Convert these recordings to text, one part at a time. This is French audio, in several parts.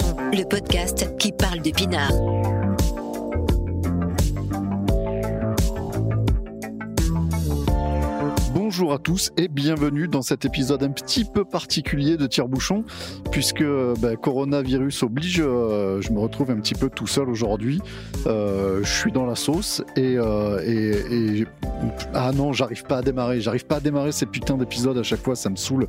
Le podcast qui parle de pinard. Bonjour à tous et bienvenue dans cet épisode un petit peu particulier de Tire-Bouchon, puisque bah, coronavirus oblige, euh, je me retrouve un petit peu tout seul aujourd'hui. Euh, je suis dans la sauce et, euh, et, et ah non, j'arrive pas à démarrer, j'arrive pas à démarrer ces putains d'épisodes à chaque fois, ça me saoule.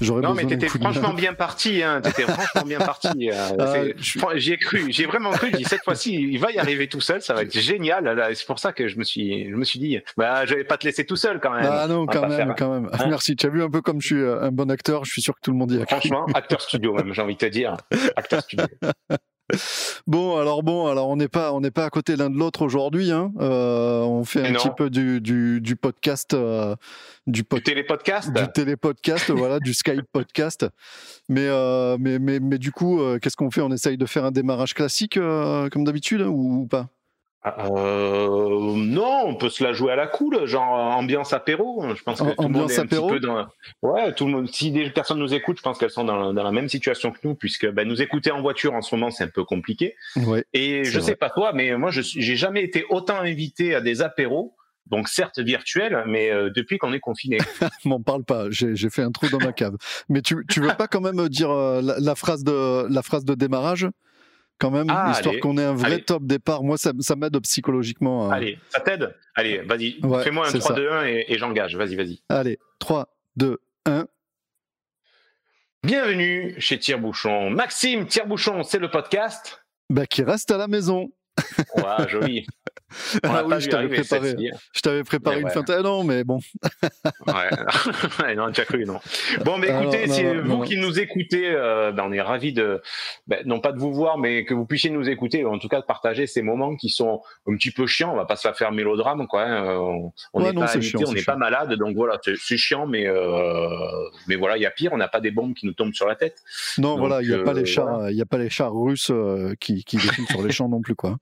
Non, mais t'étais franchement bien parti. Hein. T'étais franchement bien parti. Euh, J'y ai cru. J'ai vraiment cru. Je dis cette fois-ci, il va y arriver tout seul. Ça va être génial. C'est pour ça que je me suis, je me suis dit, bah, je vais pas te laisser tout seul quand même. Ah non, quand même, quand même. Hein Merci. Tu as vu un peu comme je suis euh, un bon acteur. Je suis sûr que tout le monde y a. Franchement, acteur studio même. J'ai envie de te dire, acteur studio. Bon, alors bon, alors on n'est pas, on n'est pas à côté l'un de l'autre aujourd'hui. Hein. Euh, on fait un petit peu du, du, du podcast, euh, du, pod... du télépodcast, du télépodcast, voilà, du Skype podcast. Mais, euh, mais, mais, mais, du coup, euh, qu'est-ce qu'on fait? On essaye de faire un démarrage classique comme d'habitude ou, ou pas? Euh, non, on peut se la jouer à la cool, genre ambiance apéro. Je pense que tout le monde est un petit peu dans. Ouais, tout le monde. Si des personnes nous écoutent, je pense qu'elles sont dans, dans, la même situation que nous, puisque bah, nous écouter en voiture en ce moment, c'est un peu compliqué. Ouais, Et je vrai. sais pas toi, mais moi, je j'ai jamais été autant invité à des apéros. Donc certes virtuel, mais euh, depuis qu'on est confiné. M'en parle pas. J'ai fait un trou dans ma cave. Mais tu tu veux pas quand même dire euh, la, la phrase de la phrase de démarrage? Quand même, ah, histoire qu'on ait un vrai allez. top départ. Moi, ça, ça m'aide psychologiquement. Hein. Allez, ça t'aide? Allez, vas-y, ouais, fais-moi un 3, 2, 1 et, et j'engage. Vas-y, vas-y. Allez, 3, 2, 1. Bienvenue chez Tire-Bouchon. Maxime Tire-Bouchon, c'est le podcast bah, qui reste à la maison. Joli. On ah oui, je t'avais préparé, je t'avais préparé une ouais. fin. non, mais bon. ouais, non, tu as cru, non. Bon, mais écoutez, si vous non. qui nous écoutez, euh, ben, on est ravis de, ben, non pas de vous voir, mais que vous puissiez nous écouter, en tout cas de partager ces moments qui sont un petit peu chiants. On va pas se la faire mélodrame, quoi. Hein. On n'est ouais, pas invité, on n'est pas malade, donc voilà, c'est chiant, mais euh, mais voilà, il y a pire. On n'a pas des bombes qui nous tombent sur la tête. Non, donc, voilà, il n'y a euh, pas les chars, il voilà. a pas les chars russes euh, qui qui défilent sur les champs non plus, quoi.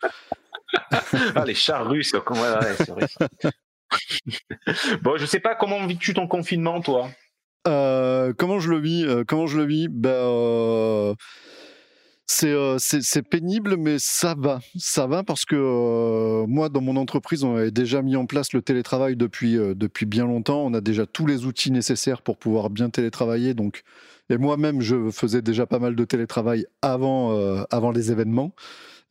Ah, les chars russes, comment... ouais, ouais, c'est vrai. bon, je sais pas comment vis-tu ton confinement, toi? Euh, Comment je le vis euh, Comment je le vis? Ben, euh, c'est c'est pénible, mais ça va, ça va parce que euh, moi, dans mon entreprise, on avait déjà mis en place le télétravail depuis euh, depuis bien longtemps. On a déjà tous les outils nécessaires pour pouvoir bien télétravailler. Donc, et moi-même, je faisais déjà pas mal de télétravail avant euh, avant les événements.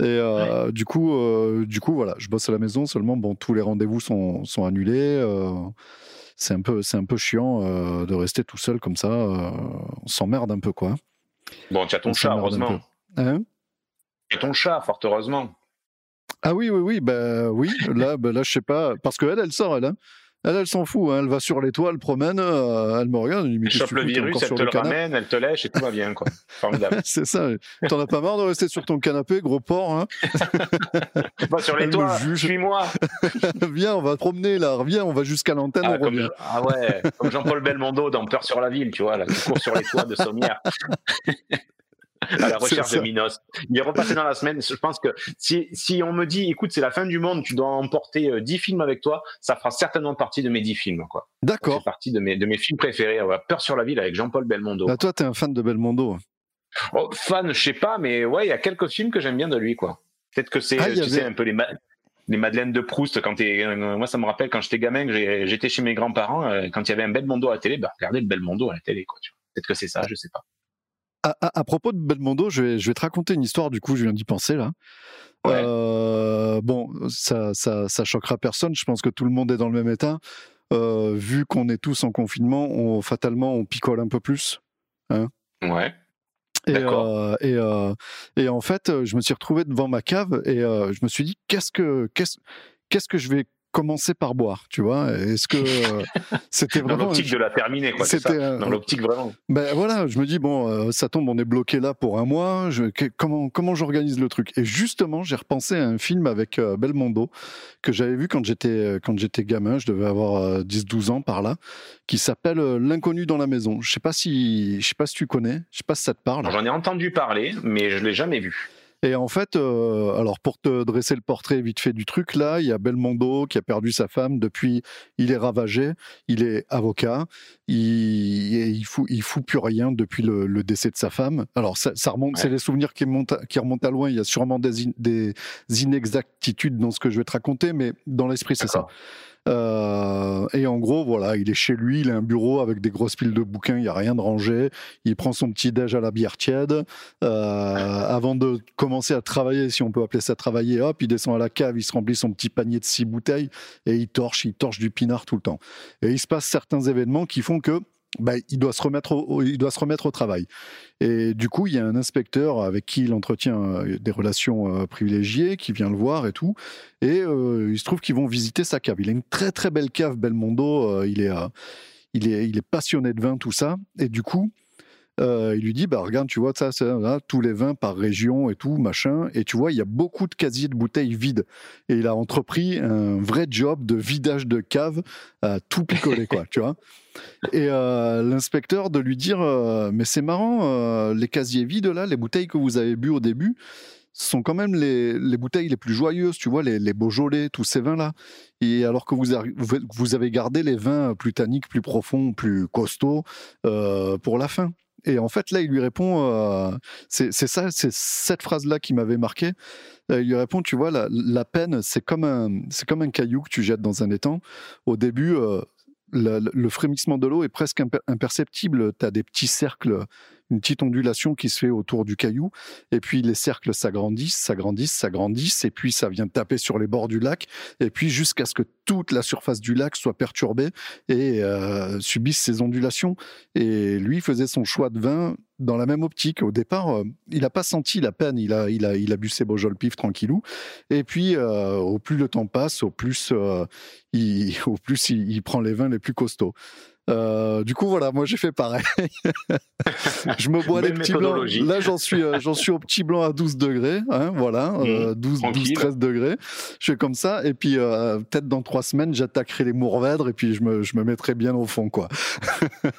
Et euh, ouais. du coup, euh, du coup, voilà, je bosse à la maison. Seulement, bon, tous les rendez-vous sont, sont annulés. Euh, c'est un peu, c'est un peu chiant euh, de rester tout seul comme ça. on s'emmerde un peu, quoi. Bon, tu as ton chat, heureusement. Hein? Tu as ton chat, fort heureusement. Ah oui, oui, oui, bah oui. Là, bah, là, je sais pas, parce qu'elle, elle sort, elle. Hein. Elle, elle s'en fout, hein. elle va sur les toits, elle promène, euh, elle me regarde, elle, elle chope le virus, elle te le, le ramène, elle te lèche et tout va bien, quoi. Formidable. c'est ça. T'en as pas marre de rester sur ton canapé, gros porc, hein? Va sur les elle toits, suis-moi. viens, on va promener là, viens, on va jusqu'à l'antenne, ah, comme, ah ouais, comme Jean-Paul Belmondo dans Peur sur la ville, tu vois, là, qui court sur les toits de Sommières à la recherche de Minos. Il est repassé dans la semaine. Je pense que si, si on me dit, écoute, c'est la fin du monde, tu dois emporter euh, 10 films avec toi, ça fera certainement partie de mes 10 films. quoi. D'accord. C'est partie de mes, de mes films préférés. Ouais. Peur sur la ville avec Jean-Paul Belmondo. Bah, toi, t'es un fan de Belmondo. Oh, fan, je sais pas, mais ouais, il y a quelques films que j'aime bien de lui. quoi. Peut-être que c'est, ah, tu avait... sais, un peu les, les Madeleines de Proust. Quand euh, moi, ça me rappelle quand j'étais gamin, que j'étais chez mes grands-parents, euh, quand il y avait un Belmondo à la télé, bah, regardez le Belmondo à la télé. quoi. Peut-être que c'est ça, je sais pas. À, à, à, propos de Belmondo, je vais, je vais te raconter une histoire, du coup, je viens d'y penser là. Ouais. Euh, bon, ça, ça, ça choquera personne, je pense que tout le monde est dans le même état. Euh, vu qu'on est tous en confinement, on, fatalement, on picole un peu plus. Hein ouais. Et, euh, et, euh, et, en fait, je me suis retrouvé devant ma cave et je me suis dit, qu'est-ce que, qu'est-ce, qu'est-ce que je vais commencer par boire, tu vois Est-ce que euh, c'était vraiment dans l'optique de la terminer quoi C'était euh, dans l'optique vraiment. Ben voilà, je me dis bon, euh, ça tombe, on est bloqué là pour un mois. Je, que, comment comment j'organise le truc? Et justement, j'ai repensé à un film avec Belmondo que j'avais vu quand j'étais quand j'étais gamin. Je devais avoir 10-12 ans par là, qui s'appelle L'inconnu dans la maison. Je sais pas si je sais pas si tu connais. Je sais pas si ça te parle. J'en ai entendu parler, mais je l'ai jamais vu. Et en fait, euh, alors pour te dresser le portrait vite fait du truc, là, il y a Belmondo qui a perdu sa femme depuis, il est ravagé, il est avocat, il, il fout, il fout plus rien depuis le, décès de sa femme. Alors ça, remonte, c'est les souvenirs qui, qui remontent à loin. Il y a sûrement des, des inexactitudes dans ce que je vais te raconter, mais dans l'esprit, c'est ça. Euh, et en gros, voilà, il est chez lui, il a un bureau avec des grosses piles de bouquins, il n'y a rien de rangé. Il prend son petit déj à la bière tiède. Euh, avant de commencer à travailler, si on peut appeler ça travailler, hop, il descend à la cave, il se remplit son petit panier de six bouteilles et il torche, il torche du pinard tout le temps. Et il se passe certains événements qui font que bah, il, doit se remettre au, il doit se remettre au travail. Et du coup, il y a un inspecteur avec qui il entretient euh, des relations euh, privilégiées, qui vient le voir et tout. Et euh, il se trouve qu'ils vont visiter sa cave. Il a une très très belle cave, Belmondo. il, est, il, est, il est passionné de vin, tout ça. Et du coup, il lui dit bah regarde tu vois ça, ça tous les vins par région et tout machin et tu vois il y a beaucoup de casiers de bouteilles vides et il a entrepris un vrai job de vidage de cave à tout picoler quoi tu vois et euh, l'inspecteur de lui dire euh, Mais c'est marrant, euh, les casiers vides là, les bouteilles que vous avez bu au début, sont quand même les, les, bouteilles les plus joyeuses, tu vois, les, Beaujolais, tous ces vins-là. Et alors que vous, vous avez gardé les vins plus tanniques, plus profonds, plus costauds pour la fin. Et en fait, là, il lui répond, c'est ça, c'est cette phrase-là qui m'avait marqué. il lui répond, tu vois, la, peine, c'est comme, un, comme un caillou que tu jettes dans un étang. Au début, le, frémissement de l'eau est presque imperceptible. Tu as des petits cercles, une petite ondulation qui se fait autour du caillou. Et puis les cercles s'agrandissent, s'agrandissent, s'agrandissent. Et puis ça vient taper sur les bords du lac. Et puis jusqu'à ce que toute la surface du lac soit perturbée et euh, subisse ces ondulations. Et lui faisait son choix de vin dans la même optique. Au départ, euh, il n'a pas senti la peine, il a, il a, il a bu ses Beaujolais pif tranquillou. Et puis, euh, au plus le temps passe, au plus, il, au plus il, prend les vins les plus costauds. Du coup, voilà, moi j'ai fait pareil. je me bois les petits blancs. Là, j'en suis, j'en suis au petit blanc à 12 degrés. Hein, voilà, 12, 12, 13 degrés. Je fais comme ça. Et puis, peut-être dans trois semaines, j'attaquerai les Mourvèdres et puis je me, je me mettrai bien au fond, quoi.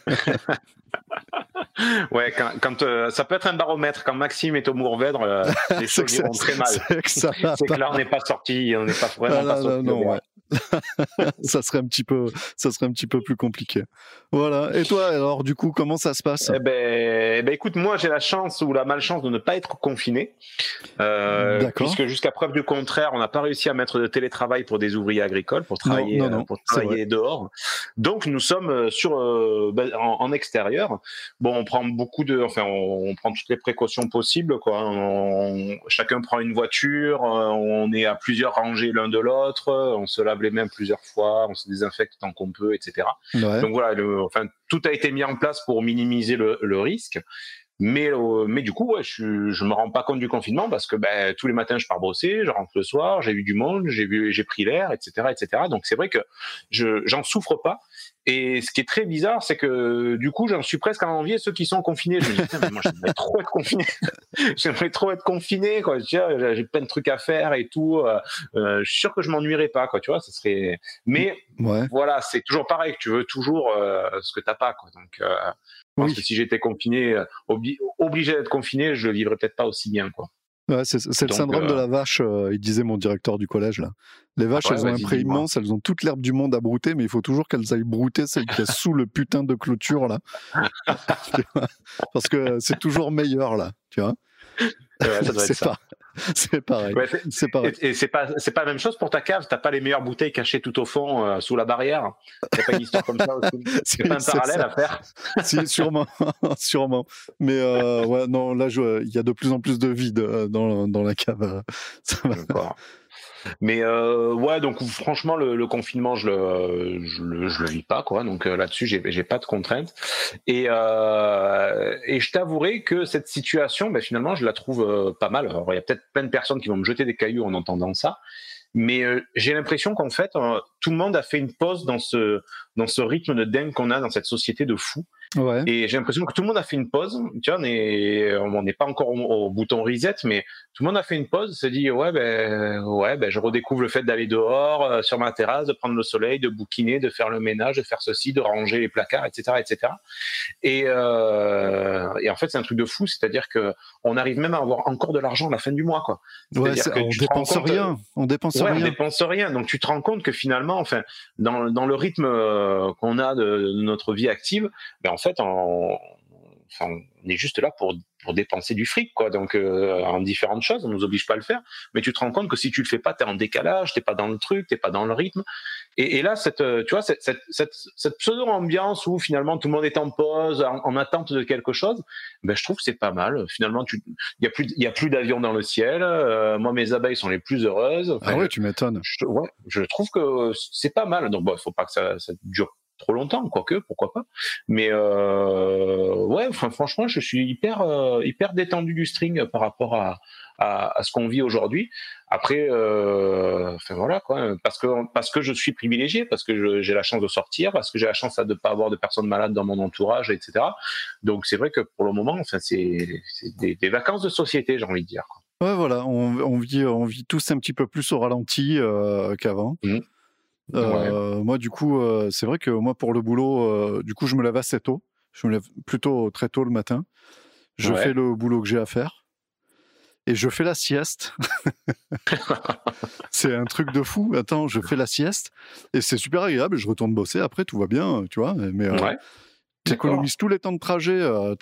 ouais, quand, euh, ça peut être un baromètre. Quand Maxime est au Mourvèdre, euh, les choses vont très mal. C'est que, là, on n'est pas sorti, on n'est pas vraiment pas sorti. Non, ça serait un petit peu, ça serait un petit peu plus compliqué. Voilà. Et toi, alors, du coup, comment ça se passe? Eh ben, eh ben, écoute, moi, j'ai la chance ou la malchance de ne pas être confiné, euh, puisque jusqu'à preuve du contraire, on n'a pas réussi à mettre de télétravail pour des ouvriers agricoles pour travailler, pour travailler dehors. Donc, nous sommes sur ben, en, extérieur. Bon, on prend beaucoup de, enfin, on, prend toutes les précautions possibles, quoi. chacun prend une voiture, on est à plusieurs rangées l'un de l'autre, on se lave les mains plusieurs fois, on se désinfecte tant qu'on peut, etc. Donc voilà, enfin, tout a été mis en place pour minimiser le, risque. Mais, euh, mais du coup, ouais, je, je me rends pas compte du confinement parce que ben, tous les matins, je pars brosser, je rentre le soir, j'ai vu du monde, j'ai vu, j'ai pris l'air, etc., etc. Donc c'est vrai que je j'en souffre pas. Et ce qui est très bizarre, c'est que du coup, j'en suis presque à envier ceux qui sont confinés. Je me dis, mais moi, j'aimerais trop être confiné. j'aimerais trop être confiné, quoi. J'ai plein de trucs à faire et tout. Euh, euh, je suis sûr que je m'ennuierais pas, quoi. Tu vois, ça serait. Mais voilà, c'est toujours pareil. Tu veux toujours euh, ce que t'as pas, quoi. Donc, euh, je pense que si j'étais confiné, obligé d'être confiné, je le vivrais peut-être pas aussi bien, quoi c'est le syndrome de la euh, vache, euh, il disait mon directeur du collège. Là. Les vaches, elles ont un pré immense, elles ont toute l'herbe du monde à brouter, mais il faut toujours qu'elles aillent brouter celle qui est sous le putain de clôture. là. Parce que c'est toujours meilleur, là. Tu vois? C'est c'est pareil. c'est pareil. Et, c'est pas, c'est pas la même chose pour ta cave. T'as pas les meilleures bouteilles cachées tout au fond, euh, sous la barrière. C'est pas une histoire comme ça aussi. C'est pas un parallèle à faire. si, sûrement, sûrement. Mais euh, ouais, non, là, il y a de plus en plus de vide euh, dans, dans la cave. Ça va. Mais euh, ouais, donc franchement, le, le confinement, je le, je le, je le vis pas, quoi. Donc euh, là-dessus, j'ai, j'ai pas de contraintes. Et, euh, et je t'avouerai que cette situation, ben, finalement, je la trouve euh, pas mal. Alors, il y a peut-être plein de personnes qui vont me jeter des cailloux en entendant ça. Mais euh, j'ai l'impression qu'en fait, tout le monde a fait une pause dans ce dans ce rythme de dingue qu'on a dans cette société de fous. Ouais. Et j'ai l'impression que tout le monde a fait une pause. Tu vois, on n'est pas encore au, bouton reset, mais tout le monde a fait une pause, s'est dit ouais ben ouais ben je redécouvre le fait d'aller dehors euh, sur ma terrasse, de prendre le soleil, de bouquiner, de faire le ménage, de faire ceci, de ranger les placards, etc., etc. Et, euh, et en fait c'est un truc de fou, c'est-à-dire que on arrive même à avoir encore de l'argent à la fin du mois quoi. Ouais, on dépense rien, on dépense ouais, rien. On dépense rien, donc tu te rends compte que finalement, enfin dans dans le rythme euh, qu'on a de, notre vie active, ben en fait on, est juste là pour, pour dépenser du fric, quoi. Donc, euh, en différentes choses, on nous oblige pas à le faire. Mais tu te rends compte que si tu le fais pas, tu es en décalage, t'es pas dans le truc, t'es pas dans le rythme. Et, et là, cette, euh, tu vois, cette, cette, cette, pseudo-ambiance où finalement tout le monde est en pause, en, attente de quelque chose, ben, je trouve que c'est pas mal. Finalement, il y a plus, il y a plus d'avions dans le ciel. Euh, moi, mes abeilles sont les plus heureuses. ah ouais, tu m'étonnes. Je, ouais, je trouve que c'est pas mal. Donc, bon, faut pas que ça, ça dure trop longtemps, quoique, pourquoi pas. Mais euh, ouais, franchement, je suis hyper, euh, hyper détendu du string par rapport à, à, ce qu'on vit aujourd'hui. Après, euh, enfin voilà quoi, parce que parce que je suis privilégié, parce que j'ai la chance de sortir, parce que j'ai la chance de ne pas avoir de personnes malades dans mon entourage, etc. Donc c'est vrai que pour le moment, enfin c'est des, vacances de société, j'ai envie de dire. Ouais, voilà, on, vit, on vit tous un petit peu plus au ralenti qu'avant. Mmh. Euh, moi, du coup, euh, c'est vrai que moi, pour le boulot, euh, du coup, je me lève assez tôt. Je me lève plutôt très tôt le matin. Je fais le boulot que j'ai à faire. Et je fais la sieste. c'est un truc de fou. Attends, je fais la sieste. Et c'est super agréable. Je retourne bosser. Après, tout va bien, tu vois. Mais tu économises tous les temps de trajet. Euh,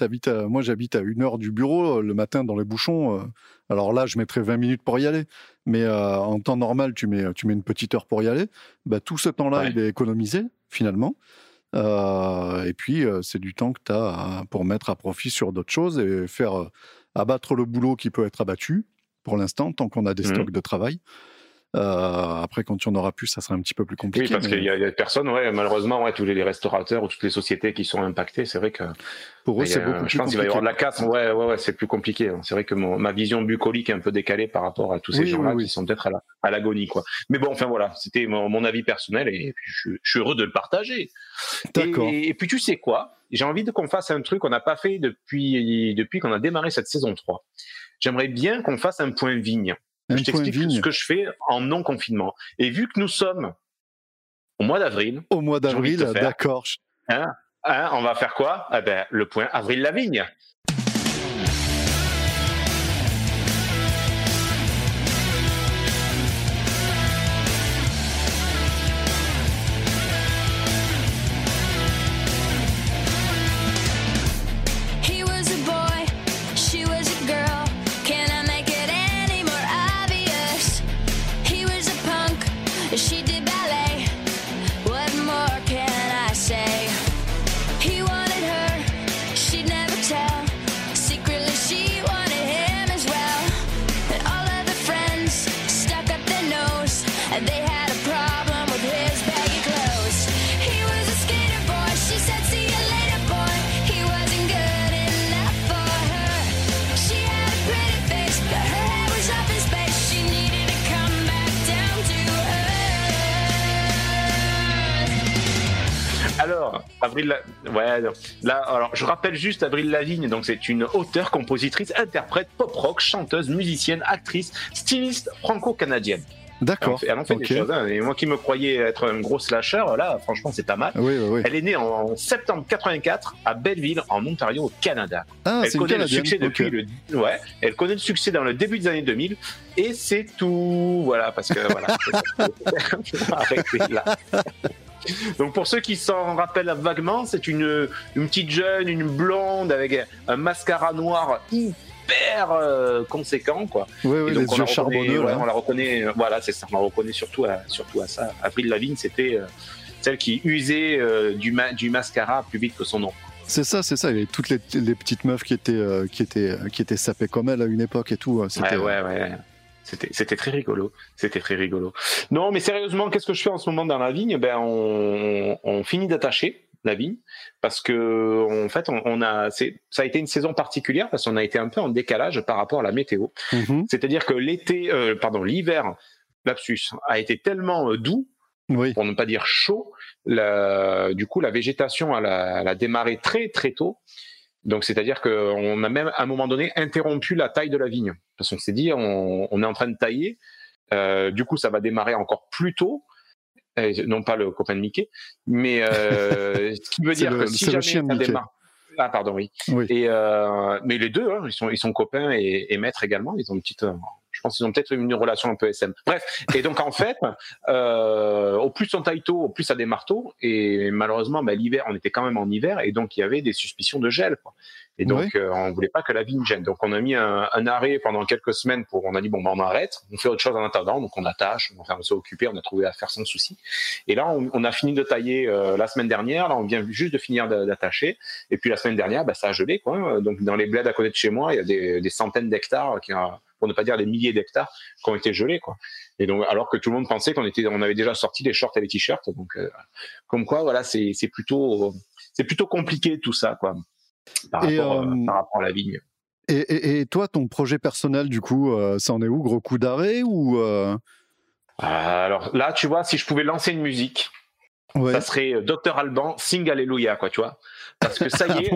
moi, j'habite à une heure du bureau euh, le matin dans les bouchons. Euh. alors là, je mettrais 20 minutes pour y aller. Mais en temps normal, tu mets, tu mets une petite heure pour y aller. Bah, tout ce temps-là, il est économisé, finalement. et puis, c'est du temps que tu as pour mettre à profit sur d'autres choses et faire abattre le boulot qui peut être abattu, pour l'instant, tant qu'on a des mmh. stocks de travail. Euh, après, quand tu en auras plus, ça sera un petit peu plus compliqué. Oui, parce qu'il y, a des personnes, ouais, malheureusement, ouais, tous les, restaurateurs ou toutes les sociétés qui sont impactées, c'est vrai que pour eux, c'est beaucoup plus Je pense qu'il va y avoir de la casse. Ouais, ouais, ouais, c'est plus compliqué. Hein. C'est vrai que ma vision bucolique est un peu décalée par rapport à tous ces gens-là qui sont peut-être à l'agonie, quoi. Mais bon, enfin voilà, c'était mon, avis personnel et je, suis heureux de le partager. D'accord. Et, puis tu sais quoi? J'ai envie de qu'on fasse un truc qu'on n'a pas fait depuis depuis qu'on a démarré cette saison 3. J'aimerais bien qu'on fasse un point vigne je t'explique ce que je fais en non confinement. Et vu que nous sommes au mois d'avril. Au mois d'avril, d'accord. Hein, hein, on va faire quoi? Eh ben, Le point avril la Avril, ouais, là, alors je rappelle juste Avril Lavigne, donc c'est une auteure, compositrice, interprète, pop rock, chanteuse, musicienne, actrice, styliste franco-canadienne. D'accord. Elle en fait, des choses. Hein. Et moi qui me croyais être un gros slasher, là, franchement, c'est pas mal. Oui, oui, Elle est née en septembre 84 à Belleville, en Ontario, au Canada. Ah, elle connaît le succès depuis le, ouais, elle connaît le succès dans le début des années 2000 et c'est tout. Voilà, parce que voilà. là. Donc pour ceux qui s'en rappellent vaguement, c'est une, une petite jeune, une blonde avec un mascara noir hyper euh, conséquent quoi. Oui, oui, les yeux charbonneux. on la reconnaît, euh, voilà, c'est ça. On la reconnaît surtout à, surtout à ça. Avril Lavigne, c'était euh, celle qui usait du, du mascara plus vite que son nom. C'est ça, c'est ça. Il y avait toutes les, les petites meufs qui étaient, qui étaient, qui étaient sapées comme elle à une époque et tout. Ouais, ouais, ouais. C'était très rigolo. C'était très rigolo. Non, mais sérieusement, qu'est-ce que je fais en ce moment dans la vigne? Ben, on, finit d'attacher la vigne parce que en fait, on, a, ça a été une saison particulière parce qu'on a été un peu en décalage par rapport à la météo. Mm-hmm. C'est-à-dire que l'été, euh, pardon, l'hiver, lapsus, a été tellement euh, doux pour ne pas dire chaud. du coup, la végétation elle a, démarré très très tôt. Donc, c'est-à-dire qu'on a même à un moment donné interrompu la taille de la vigne parce qu'on s'est dit on, est en train de tailler. Euh, du coup, ça va démarrer encore plus tôt. non pas le copain de Mickey, mais euh, ce qui veut dire que si jamais ça démarre, ah pardon oui. Et euh, mais les deux, hein, ils sont ils sont copains et, et maîtres également. Ils ont une petite je pense qu'ils ont peut-être une relation un peu SM. Bref, et donc en fait, euh, au plus on taille tôt, au plus ça démarre tôt. Et malheureusement, bah, l'hiver, on était quand même en hiver, et donc il y avait des suspicions de gel. Et donc, euh, on voulait pas que la vigne gêne. Donc, on a mis un, un, arrêt pendant quelques semaines pour, on a dit, bon, bah, on arrête, on fait autre chose en attendant. Donc, on attache, on s'est occupé, on a trouvé à faire sans souci. Et là, on, on a fini de tailler euh, la semaine dernière. Là, on vient juste de finir d'attacher. Et puis, la semaine dernière, bah, ça a gelé, quoi. Donc, dans les bleds à côté de chez moi, il y a des, des centaines d'hectares qui pour ne pas dire des milliers d'hectares qui ont été gelés, quoi. Et donc, alors que tout le monde pensait qu'on était, on avait déjà sorti les shorts et les t-shirts. Donc, euh, comme quoi, voilà, c'est plutôt, c'est plutôt compliqué tout ça, quoi par, rapport, euh, par rapport à la vigne. Et, et, toi, ton projet personnel, du coup, euh, ça en est où? Gros coup d'arrêt ou euh? Alors là, tu vois, si je pouvais lancer une musique, ça serait Docteur Alban, Sing Alléluia, quoi, tu vois. Parce que ça y est,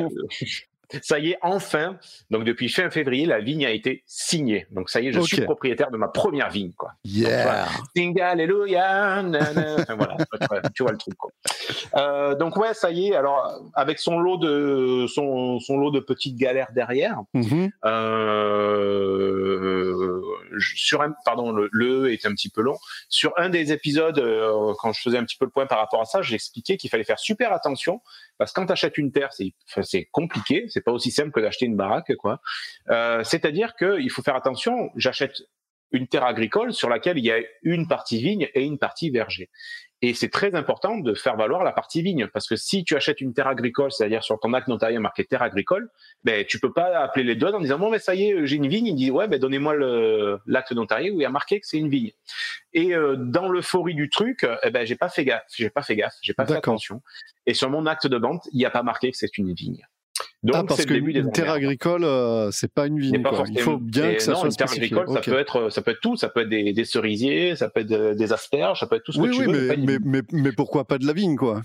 ça y est, enfin, donc depuis fin février, la vigne a été signée. Donc ça y est, je suis propriétaire de ma première vigne, quoi. Yeah. Sing Alléluia. Enfin, voilà, tu vois le truc, quoi. Euh, donc ouais, ça y est. Alors avec son lot de son, son lot de petites galères derrière. Mm-hmm. euh, sur un, pardon, le, le est un petit peu long. Sur un des épisodes, euh, quand je faisais un petit peu le point par rapport à ça, j'expliquais qu'il fallait faire super attention parce que quand tu achètes une terre, c'est c'est compliqué, c'est pas aussi simple que d'acheter une baraque, quoi. Euh, C'est-à-dire qu'il faut faire attention. J'achète une terre agricole sur laquelle il y a une partie vigne et une partie verger. Et c'est très important de faire valoir la partie vigne, parce que si tu achètes une terre agricole, c'est-à-dire sur ton acte notarié marqué terre agricole, ben tu peux pas appeler les douanes en disant bon mais ça y est j'ai une vigne. Il dit ouais ben donnez-moi l'acte notarié où il y a marqué que c'est une vigne. Et euh, dans l'euphorie du truc, eh ben j'ai pas fait gaffe, j'ai pas fait gaffe, j'ai pas fait attention. Et sur mon acte de vente, il n'y a pas marqué que c'est une vigne. Donc, ah, parce qu'une terre agricole, euh, c'est pas une vigne. Il faut bien que ça soit une terre agricole, ça peut être, ça peut être tout. Ça peut être des, cerisiers, ça peut être des asperges, ça peut être tout ce que tu veux. Mais, mais, mais, pourquoi pas de la vigne, quoi?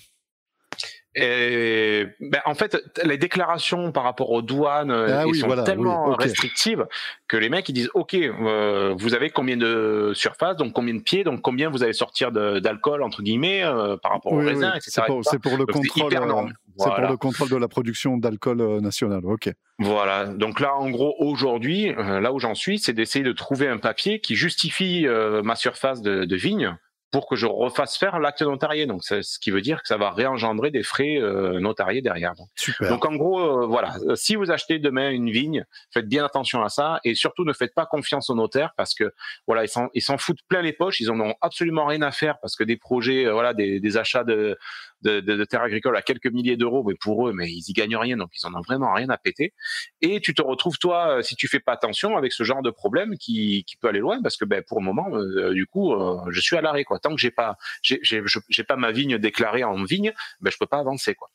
Et, ben, en fait, les déclarations par rapport aux douanes ah sont tellement restrictives que les mecs ils disent OK, euh, vous avez combien de surface, donc combien de pieds, donc combien vous allez sortir d'alcool entre guillemets euh, par rapport aux raisins, etc. C'est pour, le contrôle. C'est pour le contrôle de la production d'alcool euh, national. Ok. Voilà. Donc là, en gros, aujourd'hui, là où j'en suis, c'est d'essayer de trouver un papier qui justifie ma surface de, de vigne pour que je refasse faire l'acte notarié. Donc, ce qui veut dire que ça va réengendrer des frais euh, notariés derrière. Donc, Super. donc en gros, euh, voilà, euh, si vous achetez demain une vigne, faites bien attention à ça et surtout ne faites pas confiance aux notaires parce que voilà, ils s'en ils s'en foutent plein les poches, ils en ont absolument rien à faire parce que des projets, euh, voilà, des, des achats de de, de, de terres agricoles à quelques milliers d'euros, mais pour eux, mais ils y gagnent rien, donc ils en ont vraiment rien à péter. Et tu te retrouves toi, euh, si tu fais pas attention, avec ce genre de problème qui, qui peut aller loin, parce que ben pour le moment, euh, du coup, euh, je suis à l'arrêt quoi. Tant que j'ai pas, j'ai, j'ai, pas ma vigne déclarée en vigne, ben je peux pas avancer quoi.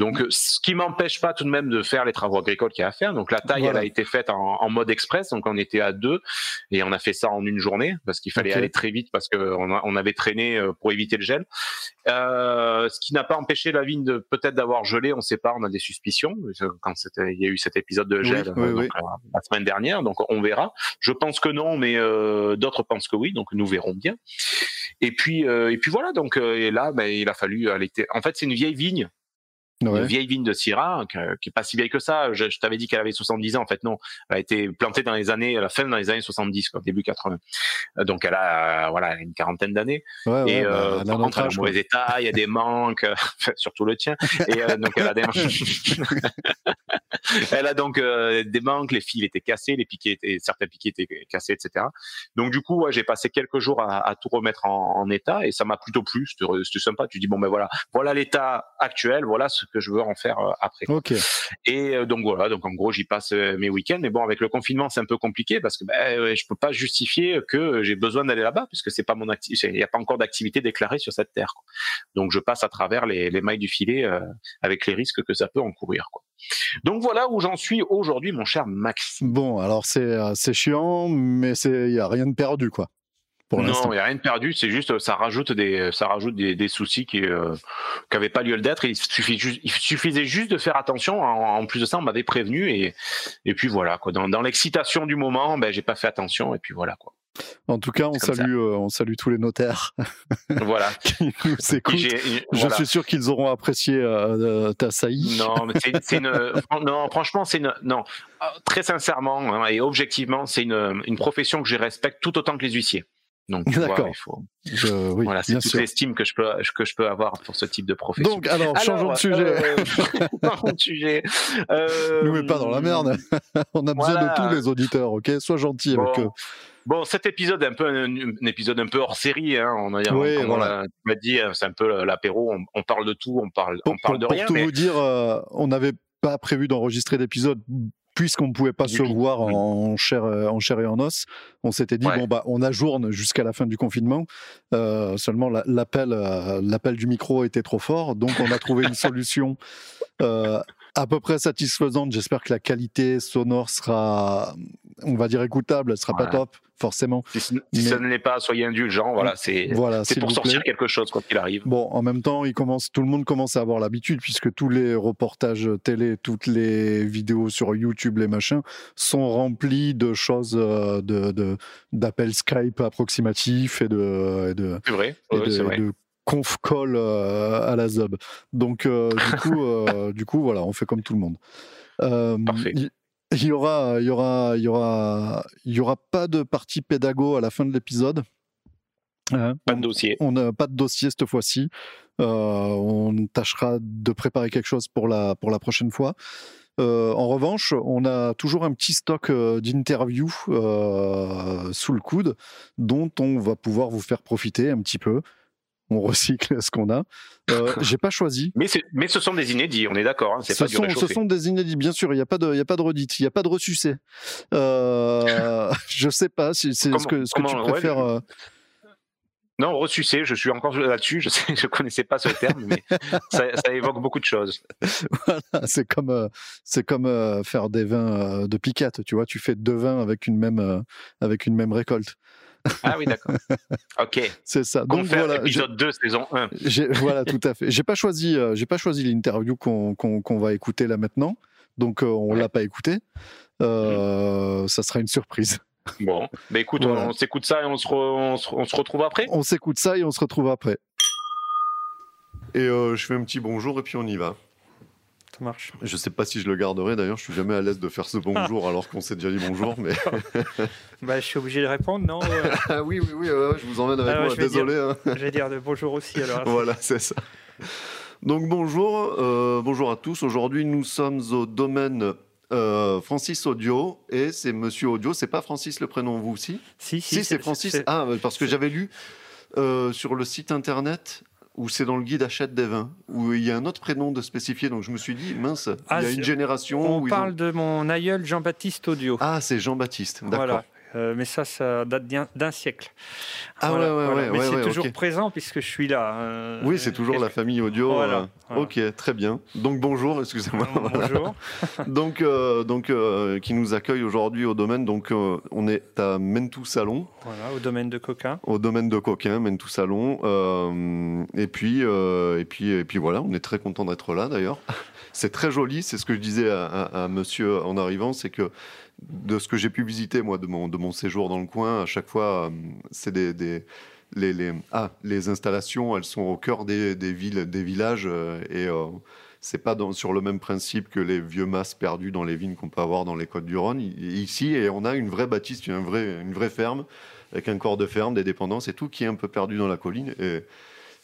Donc, mmh. ce qui m'empêche pas tout de même de faire les travaux agricoles qu'il y a à faire. Donc, la taille, elle a été faite en, mode express. Donc, on était à deux et on a fait ça en une journée parce qu'il fallait aller très vite parce qu'on on avait traîné euh, pour éviter le gel. Euh, ce qui n'a pas empêché la vigne de peut-être d'avoir gelé. On ne sait pas. On a des suspicions quand il y a eu cet épisode de gel euh, la semaine dernière. Donc, on verra. Je pense que non, mais d'autres pensent que oui. Donc, nous verrons bien. Et puis, et puis voilà. Donc, et là, ben, il a fallu aller. En fait, c'est une vieille vigne une vieille vigne de Syrah, qui, qui est pas si vieille que ça. Je, t'avais dit qu'elle avait 70 ans. En fait, non. Elle a été plantée dans les années, à la fin dans les années 70, quoi, début 80. Euh, donc, elle a, euh, voilà, une quarantaine d'années. Ouais, et, bah, euh, par contre, elle un mauvais état, il y a des manques, surtout le tien. Et, euh, donc, elle a des elle a donc euh, des manques, les fils étaient cassés, les piquets étaient, certains piquets étaient cassés, etc. Donc, du coup, ouais, j'ai passé quelques jours à, à tout remettre en, en, état et ça m'a plutôt plu. C'était sympa. Tu dis, bon, ben voilà, voilà l'état actuel, voilà ce que je veux en faire euh, après. Ok. Et euh, donc voilà, donc en gros j'y passe euh, mes week-ends. Mais bon, avec le confinement c'est un peu compliqué parce que ben, je peux pas justifier que j'ai besoin d'aller là-bas puisque c'est pas mon activité, il n'y a pas encore d'activité déclarée sur cette terre. Quoi. Donc je passe à travers les, les mailles du filet avec les risques que ça peut encourir. Quoi. Donc voilà où j'en suis aujourd'hui, mon cher Max. Bon, alors c'est c'est chiant, mais c'est il y a rien de perdu quoi. Pour Non, il n'y a rien de perdu. C'est juste, ça rajoute des, ça rajoute des, soucis qui n'avaient pas lieu d'être. Il, il suffisait juste de faire attention. En, plus de ça, on m'avait prévenu et, et puis voilà. Quoi. Dans, dans l'excitation du moment, ben, j'ai pas fait attention et puis voilà. Quoi. En tout cas, on salue, euh, on salue tous les notaires voilà. qui nous écoutent. Je suis sûr qu'ils auront apprécié euh, ta saillie. Non, mais c'est une, non, franchement, c'est une, non, très sincèrement hein, et objectivement, c'est une, une profession que je respecte tout autant que les huissiers. Donc, D'accord. oui, voilà, c'est toute l'estime que je peux que je peux avoir pour ce type de profession. Donc, alors, changeons de sujet. Euh, changeons de sujet. Euh, Nous mets pas dans la merde. On a besoin de tous les auditeurs, ok? Sois gentil avec eux. Bon, cet épisode est un peu un, épisode un peu hors série. Hein, on a, oui, voilà. on l'a dit, c'est un peu l'apéro. On, parle de tout, on parle, on parle de pour rien. Pour tout vous dire, euh, on n'avait pas prévu d'enregistrer d'épisode puisqu'on ne pouvait pas se voir en chair, euh, en chair et en os, on s'était dit bon bah on ajourne jusqu'à la fin du confinement. Euh, seulement l'appel, l'appel du micro était trop fort, donc on a trouvé une solution à peu près satisfaisante. J'espère que la qualité sonore sera, on va dire écoutable, elle sera pas top forcément. Si, ça ne l'est pas, soyez indulgents. Voilà, c'est voilà, pour sortir quelque chose quand il arrive. Bon, en même temps, il commence, tout le monde commence à avoir l'habitude puisque tous les reportages télé, toutes les vidéos sur YouTube, les machins, sont remplis de choses, euh, de d'appels Skype approximatifs et de, de, vrai, vrai. de conf call euh, à la ZUB. Donc, euh, du coup, du coup, voilà, on fait comme tout le monde. Parfait. Il y aura, il y aura, il y aura, il y aura pas de partie pédago à la fin de l'épisode. Pas de dossier. On n'a pas de dossier cette fois-ci. Euh, on tâchera de préparer quelque chose pour la, pour la prochaine fois. Euh, en revanche, on a toujours un petit stock euh, d'interviews sous le coude dont on va pouvoir vous faire profiter un petit peu on recycle ce qu'on a. Euh, j'ai pas choisi. Mais, mais ce sont des inédits, on est d'accord. Hein, ce, pas sont, ce sont des inédits, bien sûr. Il n'y a pas de, il y a pas de redite, il n'y a pas de ressucé. Euh, je sais pas si c'est ce que, ce que tu préfères. Euh, non, ressucé, je suis encore là-dessus. Je ne je connaissais pas ce terme, mais ça, évoque beaucoup de choses. Voilà, c'est comme, euh, c'est comme euh, faire des vins de piquette. Tu vois, tu fais deux vins avec une même, avec une même récolte. Ah oui, d'accord. Ok. C'est ça. Donc voilà. Épisode 2, saison 1. Voilà, tout à fait. J'ai pas choisi, euh, j'ai pas choisi l'interview qu'on va écouter là maintenant. Donc euh, on l'a pas écouté. Euh, Ça sera une surprise. Bon, bah écoute, on, s'écoute ça et on se, on se, retrouve après. On s'écoute ça et on se retrouve après. Et euh, je fais un petit bonjour et puis on y va marche. Je sais pas si je le garderai d'ailleurs, je suis jamais à l'aise de faire ce bonjour alors qu'on s'est déjà dit bonjour. Mais... bah, je suis obligé de répondre, non ah Oui, oui, oui, je vous emmène avec moi, désolé. Hein. Je vais dire de bonjour aussi alors. voilà, c'est ça. Donc bonjour, euh, bonjour à tous. Aujourd'hui, nous sommes au domaine euh, Francis Audio et c'est Monsieur Audio. C'est pas Francis le prénom, vous aussi Si, si, c'est Francis. Ah, parce que j'avais lu euh, sur le site internet ou c'est dans le guide Achète des vins, où il y a un autre prénom de spécifié. Donc je me suis dit, mince, il y a ah, une génération. On parle de mon aïeul Jean-Baptiste Audio. Ah, c'est Jean-Baptiste, d'accord. Voilà. Euh, mais ça, ça date d'un siècle. Ah ouais, ouais, ouais, Mais c'est toujours présent puisque je suis là. Hein. oui, c'est toujours la famille audio. Voilà, euh, Ok, très bien. Donc bonjour, excusez-moi. Bonjour. donc, euh, donc qui nous accueille aujourd'hui au domaine. Donc, on est à Mentou Salon. Voilà, au domaine de Coquin. Au domaine de Coquin, Mentou Salon. et puis, et puis, et puis voilà, on est très content d'être là d'ailleurs. c'est très joli. C'est ce que je disais à, à monsieur en arrivant, c'est que de ce que j'ai pu visiter, moi, de mon, de mon séjour dans le coin, à chaque fois, euh, c'est des, les, les, ah, les installations, elles sont au cœur des, des villes, des villages, euh, et euh, c'est pas sur le même principe que les vieux masses perdus dans les vignes qu'on peut avoir dans les côtes du Rhône. Ici, et on a une vraie bâtisse, une vraie, une vraie ferme, avec un corps de ferme, des dépendances et tout, qui est un peu perdu dans la colline.